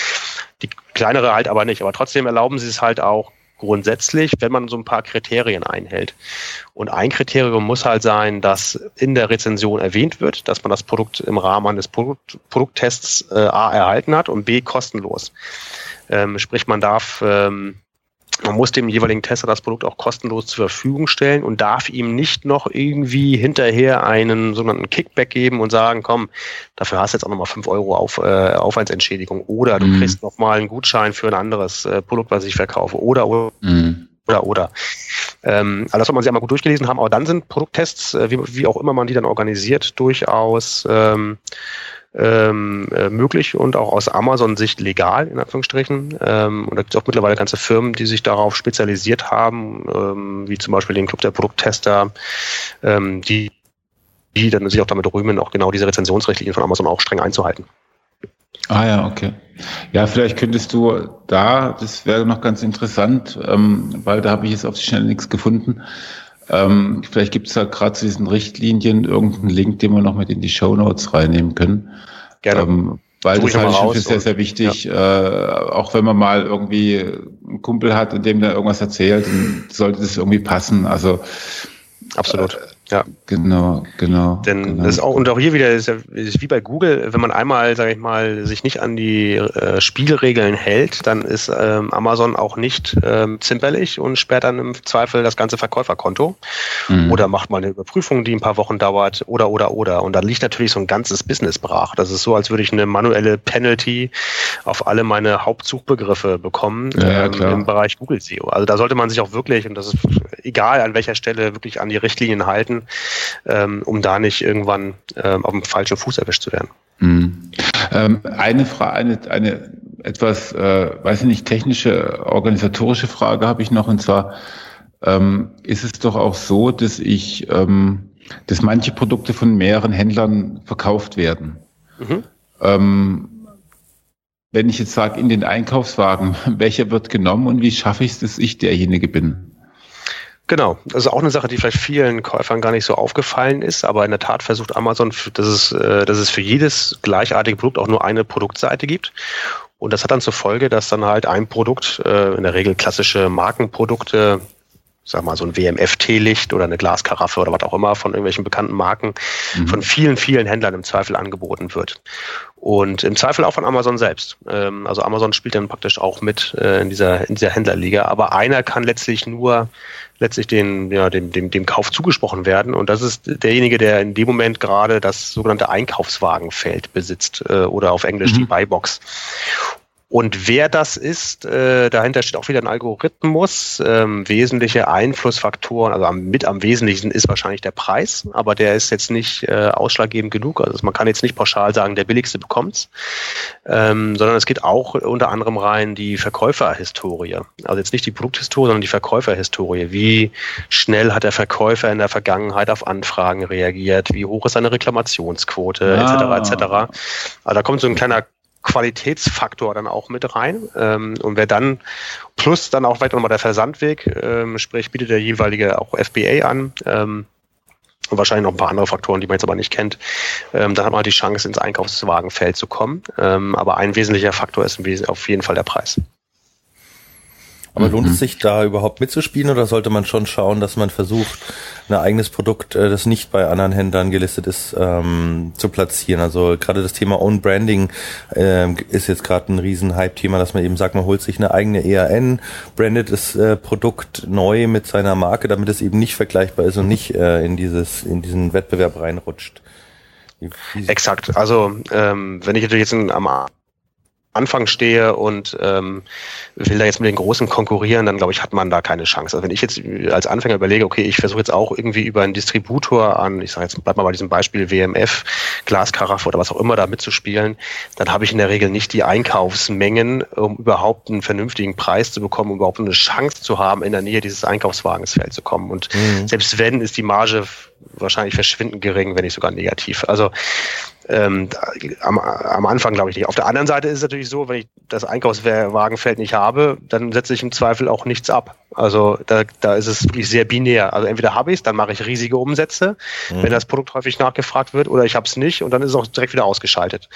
Die kleinere halt aber nicht. Aber trotzdem erlauben sie es halt auch grundsätzlich, wenn man so ein paar Kriterien einhält. Und ein Kriterium muss halt sein, dass in der Rezension erwähnt wird, dass man das Produkt im Rahmen eines Produkt, Produkttests äh, A erhalten hat und B kostenlos. Ähm, sprich, man darf ähm, man muss dem jeweiligen Tester das Produkt auch kostenlos zur Verfügung stellen und darf ihm nicht noch irgendwie hinterher einen sogenannten Kickback geben und sagen, komm, dafür hast du jetzt auch nochmal fünf Euro auf, äh, Aufwandsentschädigung oder du mhm. kriegst nochmal einen Gutschein für ein anderes äh, Produkt, was ich verkaufe oder oder. Mhm. Oder, oder. Ähm, also das soll man sich einmal gut durchgelesen haben, aber dann sind Produkttests, äh, wie, wie auch immer man die dann organisiert, durchaus ähm, ähm, äh, möglich und auch aus Amazon-Sicht legal, in Anführungsstrichen. Ähm, und da gibt es auch mittlerweile ganze Firmen, die sich darauf spezialisiert haben, ähm, wie zum Beispiel den Club der Produkttester, ähm, die, die dann sich auch damit rühmen, auch genau diese Rezensionsrichtlinien von Amazon auch streng einzuhalten. Ah ja, okay. Ja, vielleicht könntest du da, das wäre noch ganz interessant, ähm, weil da habe ich jetzt auf die Schnelle nichts gefunden, ähm, vielleicht gibt es da gerade zu diesen Richtlinien irgendeinen Link, den wir noch mit in die Show Notes reinnehmen können. Gerne. Ähm, weil Such das halte ich sehr, sehr wichtig. Ja. Äh, auch wenn man mal irgendwie einen Kumpel hat, in dem der irgendwas erzählt, dann sollte das irgendwie passen. Also absolut. Äh, ja. Genau, genau. Denn genau. das ist auch, und auch hier wieder ist, ja, ist wie bei Google, wenn man einmal, sage ich mal, sich nicht an die äh, Spielregeln hält, dann ist ähm, Amazon auch nicht ähm, zimperlich und sperrt dann im Zweifel das ganze Verkäuferkonto. Mhm. Oder macht mal eine Überprüfung, die ein paar Wochen dauert, oder, oder, oder. Und da liegt natürlich so ein ganzes Business brach. Das ist so, als würde ich eine manuelle Penalty auf alle meine Hauptsuchbegriffe bekommen ja, ähm, im Bereich Google SEO. Also da sollte man sich auch wirklich, und das ist egal an welcher Stelle, wirklich an die Richtlinien halten ähm, um da nicht irgendwann ähm, auf dem falschen Fuß erwischt zu werden. Mhm. Ähm, eine Frage, eine, eine etwas, äh, weiß ich nicht, technische, organisatorische Frage habe ich noch, und zwar ähm, ist es doch auch so, dass ich, ähm, dass manche Produkte von mehreren Händlern verkauft werden. Mhm. Ähm, wenn ich jetzt sage, in den Einkaufswagen, <laughs> welcher wird genommen und wie schaffe ich es, dass ich derjenige bin? Genau, das ist auch eine Sache, die vielleicht vielen Käufern gar nicht so aufgefallen ist, aber in der Tat versucht Amazon, dass es, äh, dass es für jedes gleichartige Produkt auch nur eine Produktseite gibt. Und das hat dann zur Folge, dass dann halt ein Produkt, äh, in der Regel klassische Markenprodukte, sag mal so ein WMF-Teelicht oder eine Glaskaraffe oder was auch immer von irgendwelchen bekannten Marken mhm. von vielen, vielen Händlern im Zweifel angeboten wird. Und im Zweifel auch von Amazon selbst. Ähm, also Amazon spielt dann praktisch auch mit äh, in dieser, in dieser Händlerliga. Aber einer kann letztlich nur letztlich den, ja, dem, dem, dem Kauf zugesprochen werden. Und das ist derjenige, der in dem Moment gerade das sogenannte Einkaufswagenfeld besitzt äh, oder auf Englisch mhm. die Buybox. Und wer das ist, äh, dahinter steht auch wieder ein Algorithmus. Ähm, wesentliche Einflussfaktoren, also am, mit am wesentlichsten ist wahrscheinlich der Preis, aber der ist jetzt nicht äh, ausschlaggebend genug. Also man kann jetzt nicht pauschal sagen, der billigste bekommt's, ähm, sondern es geht auch unter anderem rein die Verkäuferhistorie. Also jetzt nicht die Produkthistorie, sondern die Verkäuferhistorie. Wie schnell hat der Verkäufer in der Vergangenheit auf Anfragen reagiert? Wie hoch ist seine Reklamationsquote, ah. etc. etc. Also da kommt so ein kleiner Qualitätsfaktor dann auch mit rein. Ähm, und wer dann, plus dann auch vielleicht nochmal der Versandweg, ähm, sprich bietet der jeweilige auch FBA an, ähm, und wahrscheinlich noch ein paar andere Faktoren, die man jetzt aber nicht kennt, ähm, dann hat man halt die Chance, ins Einkaufswagenfeld zu kommen. Ähm, aber ein wesentlicher Faktor ist auf jeden Fall der Preis. Aber mhm. lohnt es sich da überhaupt mitzuspielen oder sollte man schon schauen, dass man versucht, ein eigenes Produkt, äh, das nicht bei anderen Händlern gelistet ist, ähm, zu platzieren? Also gerade das Thema Own Branding äh, ist jetzt gerade ein riesen Hype-Thema, dass man eben sagt, man holt sich eine eigene EAN, brandet das äh, Produkt neu mit seiner Marke, damit es eben nicht vergleichbar ist und nicht äh, in dieses in diesen Wettbewerb reinrutscht. Exakt. Also ähm, wenn ich natürlich jetzt am Anfang stehe und ähm, will da jetzt mit den Großen konkurrieren, dann glaube ich, hat man da keine Chance. Also wenn ich jetzt als Anfänger überlege, okay, ich versuche jetzt auch irgendwie über einen Distributor an, ich sage jetzt, bleib mal bei diesem Beispiel WMF, Glaskaraffe oder was auch immer da mitzuspielen, dann habe ich in der Regel nicht die Einkaufsmengen, um überhaupt einen vernünftigen Preis zu bekommen, um überhaupt eine Chance zu haben, in der Nähe dieses Einkaufswagensfeld zu kommen. Und mhm. selbst wenn, ist die Marge wahrscheinlich verschwindend gering, wenn nicht sogar negativ. Also ähm, am, am Anfang glaube ich nicht. Auf der anderen Seite ist es natürlich so, wenn ich das Einkaufswagenfeld nicht habe, dann setze ich im Zweifel auch nichts ab. Also da, da ist es wirklich sehr binär. Also entweder habe ich es, dann mache ich riesige Umsätze, mhm. wenn das Produkt häufig nachgefragt wird, oder ich habe es nicht und dann ist es auch direkt wieder ausgeschaltet.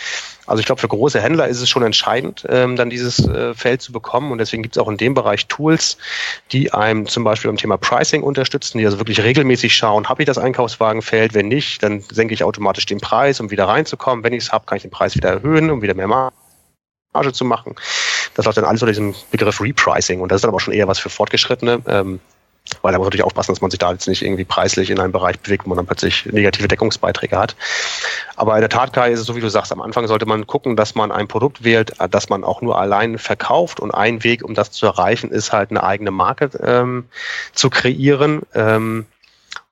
Also ich glaube, für große Händler ist es schon entscheidend, ähm, dann dieses äh, Feld zu bekommen. Und deswegen gibt es auch in dem Bereich Tools, die einem zum Beispiel beim Thema Pricing unterstützen, die also wirklich regelmäßig schauen, habe ich das Einkaufswagenfeld? Wenn nicht, dann senke ich automatisch den Preis, um wieder reinzukommen. Wenn ich es habe, kann ich den Preis wieder erhöhen, um wieder mehr Marge zu machen. Das läuft dann alles unter diesem Begriff Repricing. Und das ist dann aber schon eher was für Fortgeschrittene. Ähm, weil da muss man natürlich aufpassen, dass man sich da jetzt nicht irgendwie preislich in einem Bereich bewegt, wo man dann plötzlich negative Deckungsbeiträge hat. Aber in der Tat, Kai, ist es so, wie du sagst, am Anfang sollte man gucken, dass man ein Produkt wählt, das man auch nur allein verkauft. Und ein Weg, um das zu erreichen, ist halt eine eigene Marke ähm, zu kreieren. Ähm,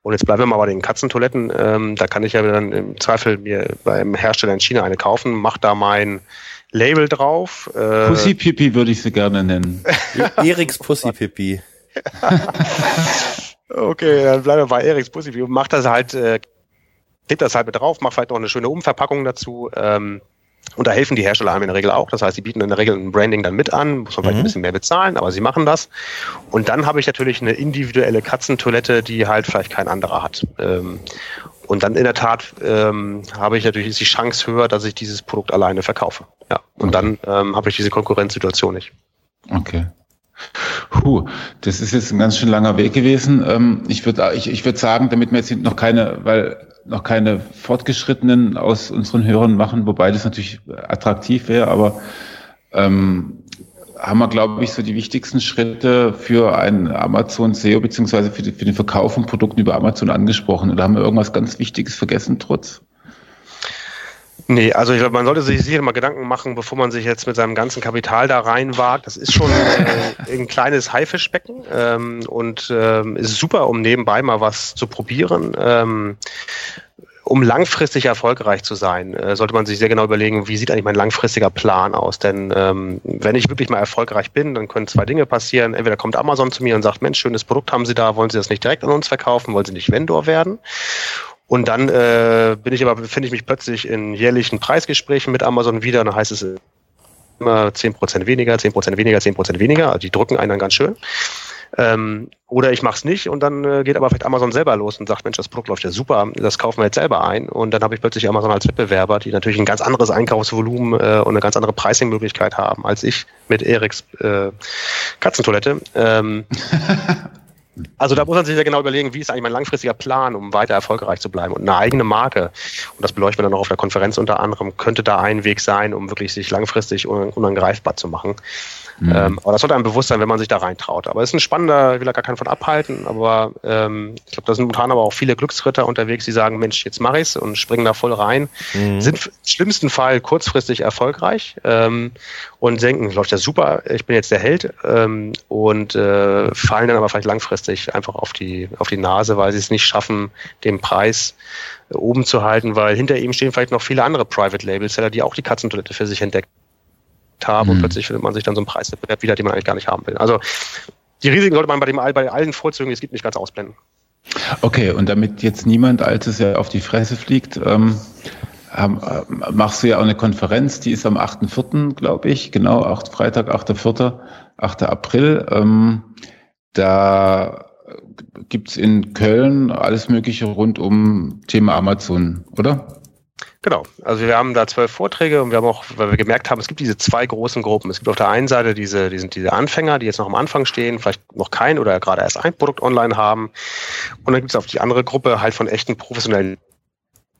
und jetzt bleiben wir mal bei den Katzentoiletten. Ähm, da kann ich ja dann im Zweifel mir beim Hersteller in China eine kaufen, mach da mein Label drauf. Äh, Pussy Pipi würde ich sie gerne nennen. <laughs> Eriks Pussy Pipi. <laughs> okay, dann bleiben wir bei Eriks Pussy Pipi. Mach das halt, äh, klebt das halt mit drauf, mach vielleicht noch eine schöne Umverpackung dazu. Ähm, und da helfen die Hersteller einem in der Regel auch. Das heißt, sie bieten in der Regel ein Branding dann mit an, muss man vielleicht mhm. ein bisschen mehr bezahlen, aber sie machen das. Und dann habe ich natürlich eine individuelle Katzentoilette, die halt vielleicht kein anderer hat. Ähm, und dann in der Tat ähm, habe ich natürlich die Chance höher, dass ich dieses Produkt alleine verkaufe. Ja. Und okay. dann ähm, habe ich diese Konkurrenzsituation nicht. Okay. Puh, das ist jetzt ein ganz schön langer Weg gewesen. Ähm, ich würde ich, ich würd sagen, damit wir jetzt noch keine, weil noch keine Fortgeschrittenen aus unseren Hörern machen, wobei das natürlich attraktiv wäre, aber ähm, haben wir, glaube ich, so die wichtigsten Schritte für ein Amazon SEO beziehungsweise für, für den Verkauf von Produkten über Amazon angesprochen. Oder haben wir irgendwas ganz Wichtiges vergessen, trotz? Nee, also ich glaube, man sollte sich sicher mal Gedanken machen, bevor man sich jetzt mit seinem ganzen Kapital da reinwagt. Das ist schon äh, ein kleines Haifischbecken ähm, und ähm, ist super, um nebenbei mal was zu probieren. Ähm, um langfristig erfolgreich zu sein, äh, sollte man sich sehr genau überlegen, wie sieht eigentlich mein langfristiger Plan aus. Denn ähm, wenn ich wirklich mal erfolgreich bin, dann können zwei Dinge passieren. Entweder kommt Amazon zu mir und sagt, Mensch, schönes Produkt haben Sie da, wollen Sie das nicht direkt an uns verkaufen, wollen Sie nicht Vendor werden? Und dann äh, bin ich aber, befinde ich mich plötzlich in jährlichen Preisgesprächen mit Amazon wieder. Dann heißt es immer 10% weniger, 10% weniger, 10% weniger. Also die drücken einen dann ganz schön. Ähm, oder ich mache es nicht und dann äh, geht aber vielleicht Amazon selber los und sagt, Mensch, das Produkt läuft ja super, das kaufen wir jetzt selber ein. Und dann habe ich plötzlich Amazon als Wettbewerber, die natürlich ein ganz anderes Einkaufsvolumen äh, und eine ganz andere Pricing-Möglichkeit haben als ich mit Eriks äh, Katzentoilette. Ähm, <laughs> Also da muss man sich ja genau überlegen, wie ist eigentlich mein langfristiger Plan, um weiter erfolgreich zu bleiben. Und eine eigene Marke, und das beleuchten wir dann auch auf der Konferenz unter anderem, könnte da ein Weg sein, um wirklich sich langfristig unangreifbar zu machen. Mhm. Ähm, aber das sollte einem bewusst sein, wenn man sich da reintraut. Aber es ist ein spannender, ich will da gar keinen von abhalten, aber ähm, ich glaube, da sind momentan aber auch viele Glücksritter unterwegs, die sagen, Mensch, jetzt mache ich's und springen da voll rein, mhm. sind im schlimmsten Fall kurzfristig erfolgreich ähm, und denken, läuft ja super, ich bin jetzt der Held ähm, und äh, fallen dann aber vielleicht langfristig einfach auf die, auf die Nase, weil sie es nicht schaffen, den Preis oben zu halten, weil hinter ihm stehen vielleicht noch viele andere Private Label Seller, die auch die Katzentoilette für sich entdecken haben mhm. und plötzlich findet man sich dann so einen Preiswettbewerb wieder, den man eigentlich gar nicht haben will. Also die Risiken sollte man bei, dem, bei allen Vorzügen, die es gibt, nicht ganz ausblenden. Okay, und damit jetzt niemand allzu sehr auf die Fresse fliegt, ähm, ähm, machst du ja auch eine Konferenz, die ist am 8.4., glaube ich, genau, 8, Freitag, 8.4., 8. April. Ähm, da gibt's in Köln alles Mögliche rund um Thema Amazon, oder? Genau. Also wir haben da zwölf Vorträge und wir haben auch, weil wir gemerkt haben, es gibt diese zwei großen Gruppen. Es gibt auf der einen Seite diese, die sind diese Anfänger, die jetzt noch am Anfang stehen, vielleicht noch kein oder gerade erst ein Produkt online haben. Und dann gibt es auf die andere Gruppe halt von echten professionellen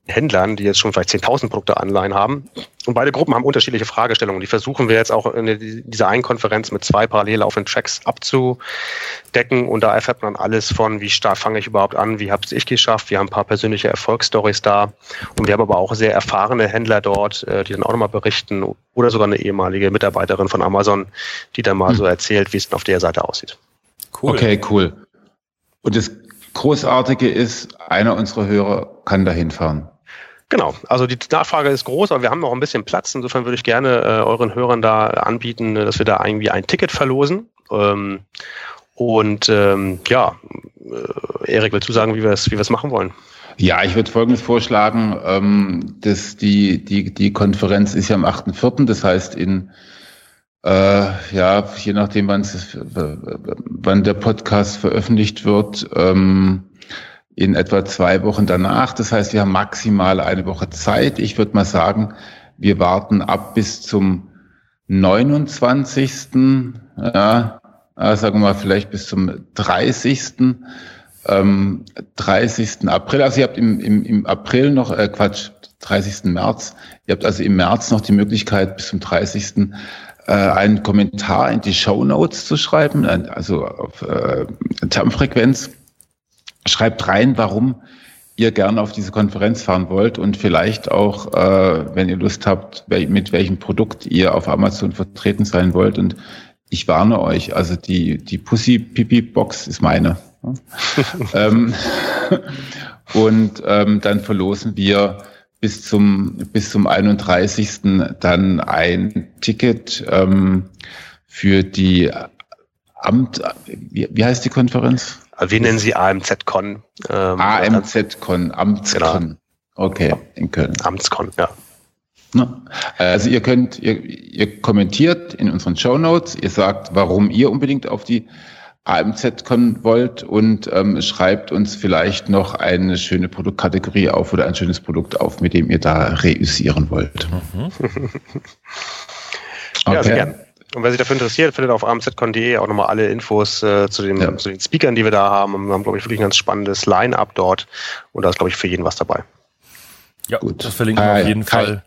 Händlern, die jetzt schon vielleicht 10.000 Produkte online haben. Und beide Gruppen haben unterschiedliche Fragestellungen. Die versuchen wir jetzt auch in dieser einen Konferenz mit zwei parallel laufenden Tracks abzudecken. Und da erfährt man alles von, wie stark fange ich überhaupt an, wie habe es ich geschafft. Wir haben ein paar persönliche Erfolgsstories da. Und wir haben aber auch sehr erfahrene Händler dort, äh, die dann auch nochmal berichten. Oder sogar eine ehemalige Mitarbeiterin von Amazon, die dann mal hm. so erzählt, wie es auf der Seite aussieht. Cool. Okay, cool. Und das Großartige ist, einer unserer Hörer kann dahin fahren. Genau, also die Nachfrage ist groß, aber wir haben noch ein bisschen Platz. Insofern würde ich gerne äh, euren Hörern da anbieten, dass wir da irgendwie ein Ticket verlosen. Ähm, und ähm, ja, äh, Erik, willst du sagen, wie wir es wie machen wollen? Ja, ich würde Folgendes vorschlagen. Ähm, dass die, die, die Konferenz ist ja am 8.4., das heißt in Äh, ja, je nachdem, wann, wann der Podcast veröffentlicht wird, ähm, in etwa zwei Wochen danach. Das heißt, wir haben maximal eine Woche Zeit. Ich würde mal sagen, wir warten ab bis zum 29. Ja, sagen wir mal vielleicht bis zum 30. Ähm, 30. April. Also ihr habt im, im, im April noch, äh, Quatsch, 30. März. Ihr habt also im März noch die Möglichkeit, bis zum 30. Äh, einen Kommentar in die Show Notes zu schreiben, also auf äh, Termfrequenz. Schreibt rein, warum ihr gerne auf diese Konferenz fahren wollt und vielleicht auch, äh, wenn ihr Lust habt, mit welchem Produkt ihr auf Amazon vertreten sein wollt. Und ich warne euch, also die, die Pussy Pipi Box ist meine. <laughs> ähm, und ähm, dann verlosen wir bis zum, bis zum 31. dann ein Ticket ähm, für die Amt, wie, wie heißt die Konferenz? Wir nennen sie AMZ-Con. Ähm, AMZ-Con, Amtscon. Genau. Okay, in Köln. Amtscon, ja. Also ihr könnt, ihr, ihr kommentiert in unseren Show Notes, ihr sagt, warum ihr unbedingt auf die AMZ kommen wollt und ähm, schreibt uns vielleicht noch eine schöne Produktkategorie auf oder ein schönes Produkt auf, mit dem ihr da reüssieren wollt. Mhm. okay. <laughs> Ja, sehr gern. Und wer sich dafür interessiert, findet auf amzcon.de auch nochmal alle Infos äh, zu, den, ja. zu den Speakern, die wir da haben. Wir haben, glaube ich, wirklich ein ganz spannendes Line-Up dort. Und da ist, glaube ich, für jeden was dabei. Ja, gut. Das verlinken wir äh, auf jeden Kai. Fall.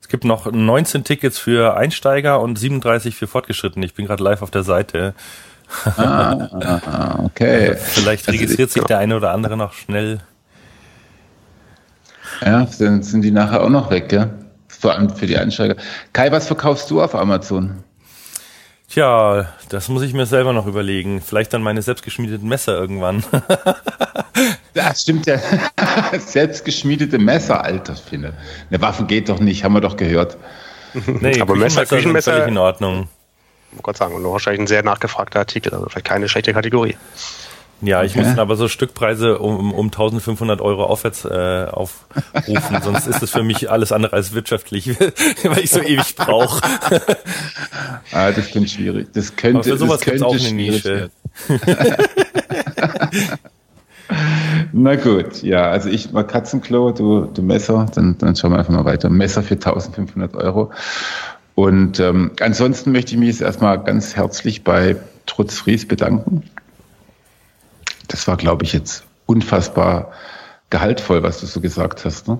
Es gibt noch 19 Tickets für Einsteiger und 37 für Fortgeschrittene. Ich bin gerade live auf der Seite. Ah, okay. <laughs> Vielleicht also registriert sich der eine oder andere noch schnell. Ja, dann sind die nachher auch noch weg, gell? Vor allem für die Einsteiger. Kai, was verkaufst du auf Amazon? Tja, das muss ich mir selber noch überlegen. Vielleicht dann meine selbstgeschmiedeten Messer irgendwann. <laughs> das stimmt ja. <laughs> Selbstgeschmiedete Messer, alter Finde. Eine Waffe geht doch nicht, haben wir doch gehört. Nee, aber Messer, Küchenmesser völlig in Ordnung. Gott sagen, und wahrscheinlich ein sehr nachgefragter Artikel, also vielleicht keine schlechte Kategorie. Ja, ich okay. muss aber so Stückpreise um, um 1500 Euro aufwärts äh, aufrufen, sonst ist es für mich alles andere als wirtschaftlich, <laughs> weil ich so ewig brauche. ah, das könnte schwierig. Das könnte, aber für sowas das könnte auch eine Nische. <laughs> Na gut, ja, also ich mal Katzenklo, du, du Messer, dann, dann schauen wir einfach mal weiter. Messer für 1500 Euro. Und ähm, ansonsten möchte ich mich jetzt erstmal ganz herzlich bei Trutz Fries bedanken das war, glaube ich, jetzt unfassbar gehaltvoll, was du so gesagt hast. Ne?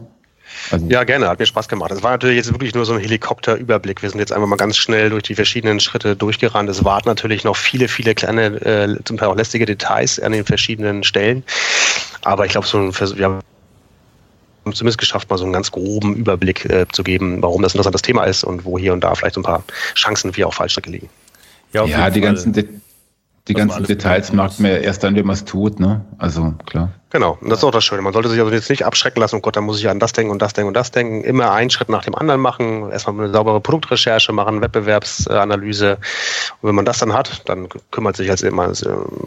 Also ja, gerne, hat mir Spaß gemacht. Es war natürlich jetzt wirklich nur so ein Helikopterüberblick. Wir sind jetzt einfach mal ganz schnell durch die verschiedenen Schritte durchgerannt. Es warten natürlich noch viele, viele kleine, äh, zum Teil auch lästige Details an den verschiedenen Stellen. Aber ich glaube, so ein, wir haben zumindest geschafft, mal so einen ganz groben Überblick äh, zu geben, warum das ein interessantes Thema ist und wo hier und da vielleicht so ein paar Chancen wie auch Fallstricke liegen. Ja, ja die ganzen De die ganzen Details macht man erst dann, wenn man es tut, ne? Also klar. Genau, und das ist auch das Schöne. Man sollte sich also jetzt nicht abschrecken lassen, oh Gott, da muss ich an das denken und das denken und das denken. Immer einen Schritt nach dem anderen machen, erstmal eine saubere Produktrecherche machen, Wettbewerbsanalyse. Und wenn man das dann hat, dann kümmert sich als immer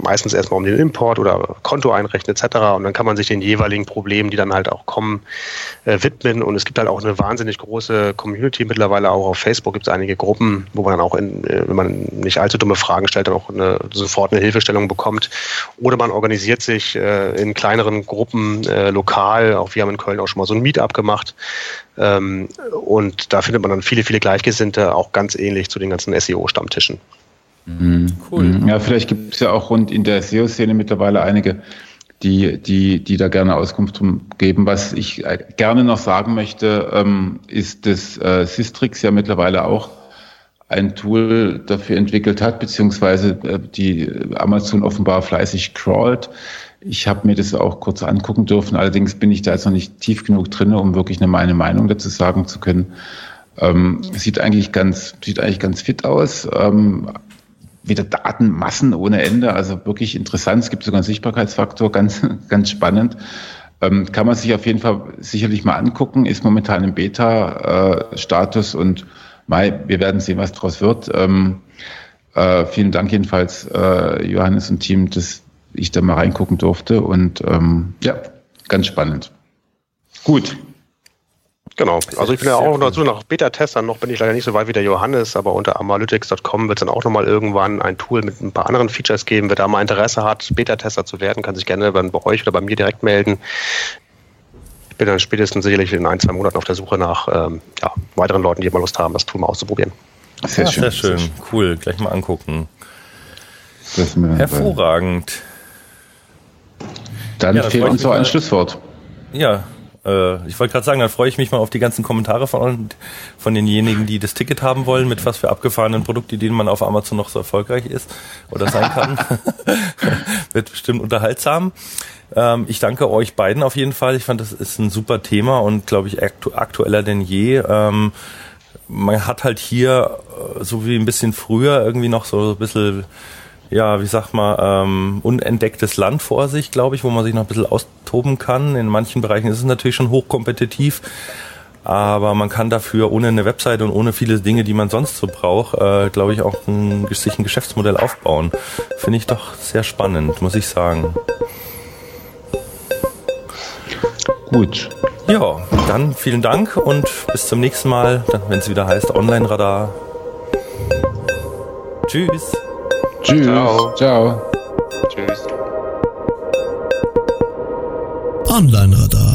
meistens erstmal um den Import oder Konto einrechnen etc. Und dann kann man sich den jeweiligen Problemen, die dann halt auch kommen, äh, widmen. Und es gibt halt auch eine wahnsinnig große Community mittlerweile auch auf Facebook gibt es einige Gruppen, wo man dann auch, in, äh, wenn man nicht allzu dumme Fragen stellt, dann auch eine, sofort eine Hilfestellung bekommt. Oder man organisiert sich äh, in kleinen kleineren Gruppen äh, lokal. Auch wir haben in Köln auch schon mal so ein Meetup gemacht. Ähm, und da findet man dann viele, viele Gleichgesinnte, auch ganz ähnlich zu den ganzen SEO-Stammtischen. Mhm. Cool. Mhm. Ja, vielleicht gibt es ja auch rund in der SEO-Szene mittlerweile einige, die, die, die da gerne Auskunft geben. Was ich äh, gerne noch sagen möchte, ähm, ist, dass äh, Systrix ja mittlerweile auch ein Tool dafür entwickelt hat, beziehungsweise äh, die Amazon offenbar fleißig crawlt. Ich habe mir das auch kurz angucken dürfen. Allerdings bin ich da jetzt noch nicht tief genug drin, um wirklich eine, meine Meinung dazu sagen zu können. Ähm, sieht eigentlich ganz, sieht eigentlich ganz fit aus. Ähm, wieder Datenmassen ohne Ende, also wirklich interessant. Es gibt sogar einen Sichtbarkeitsfaktor, ganz, <laughs> ganz spannend. Ähm, kann man sich auf jeden Fall sicherlich mal angucken, ist momentan im Beta-Status äh, und Mai, wir werden sehen, was daraus wird. Ähm, äh, vielen Dank jedenfalls, äh, Johannes und Team, dass ich da mal reingucken durfte. Und ähm, ja, ganz spannend. Gut. Genau. Also ich bin ja auch noch dazu nach Beta-Testern noch bin ich leider nicht so weit wie der Johannes, aber unter analytics.com wird es dann auch nochmal irgendwann ein Tool mit ein paar anderen Features geben. Wer da mal Interesse hat, Beta-Tester zu werden, kann sich gerne bei euch oder bei mir direkt melden. Ich bin dann spätestens sicherlich in ein, zwei Monaten auf der Suche nach ähm, ja, weiteren Leuten, die mal Lust haben, das Tool mal auszuprobieren. Sehr, ja, schön. sehr schön. Cool. Gleich mal angucken. Hervorragend. Dann ja, fehlt uns noch ein Schlusswort. Ja, äh, ich wollte gerade sagen, dann freue ich mich mal auf die ganzen Kommentare von, von denjenigen, die das Ticket haben wollen, mit was für abgefahrenen Produktideen man auf Amazon noch so erfolgreich ist oder sein kann. <laughs> <laughs> Wird bestimmt unterhaltsam. Ähm, ich danke euch beiden auf jeden Fall. Ich fand, das ist ein super Thema und glaube ich aktu aktueller denn je. Ähm, man hat halt hier, äh, so wie ein bisschen früher, irgendwie noch so ein bisschen ja, wie sag mal, ähm, unentdecktes Land vor sich, glaube ich, wo man sich noch ein bisschen austoben kann. In manchen Bereichen ist es natürlich schon hochkompetitiv, aber man kann dafür ohne eine Webseite und ohne viele Dinge, die man sonst so braucht, äh, glaube ich, auch ein, sich ein Geschäftsmodell aufbauen. Finde ich doch sehr spannend, muss ich sagen. Gut. Ja, dann vielen Dank und bis zum nächsten Mal, wenn es wieder heißt Online-Radar. Tschüss. Tschüss. Ciao. Ciao. Tschüss. Online-Radar.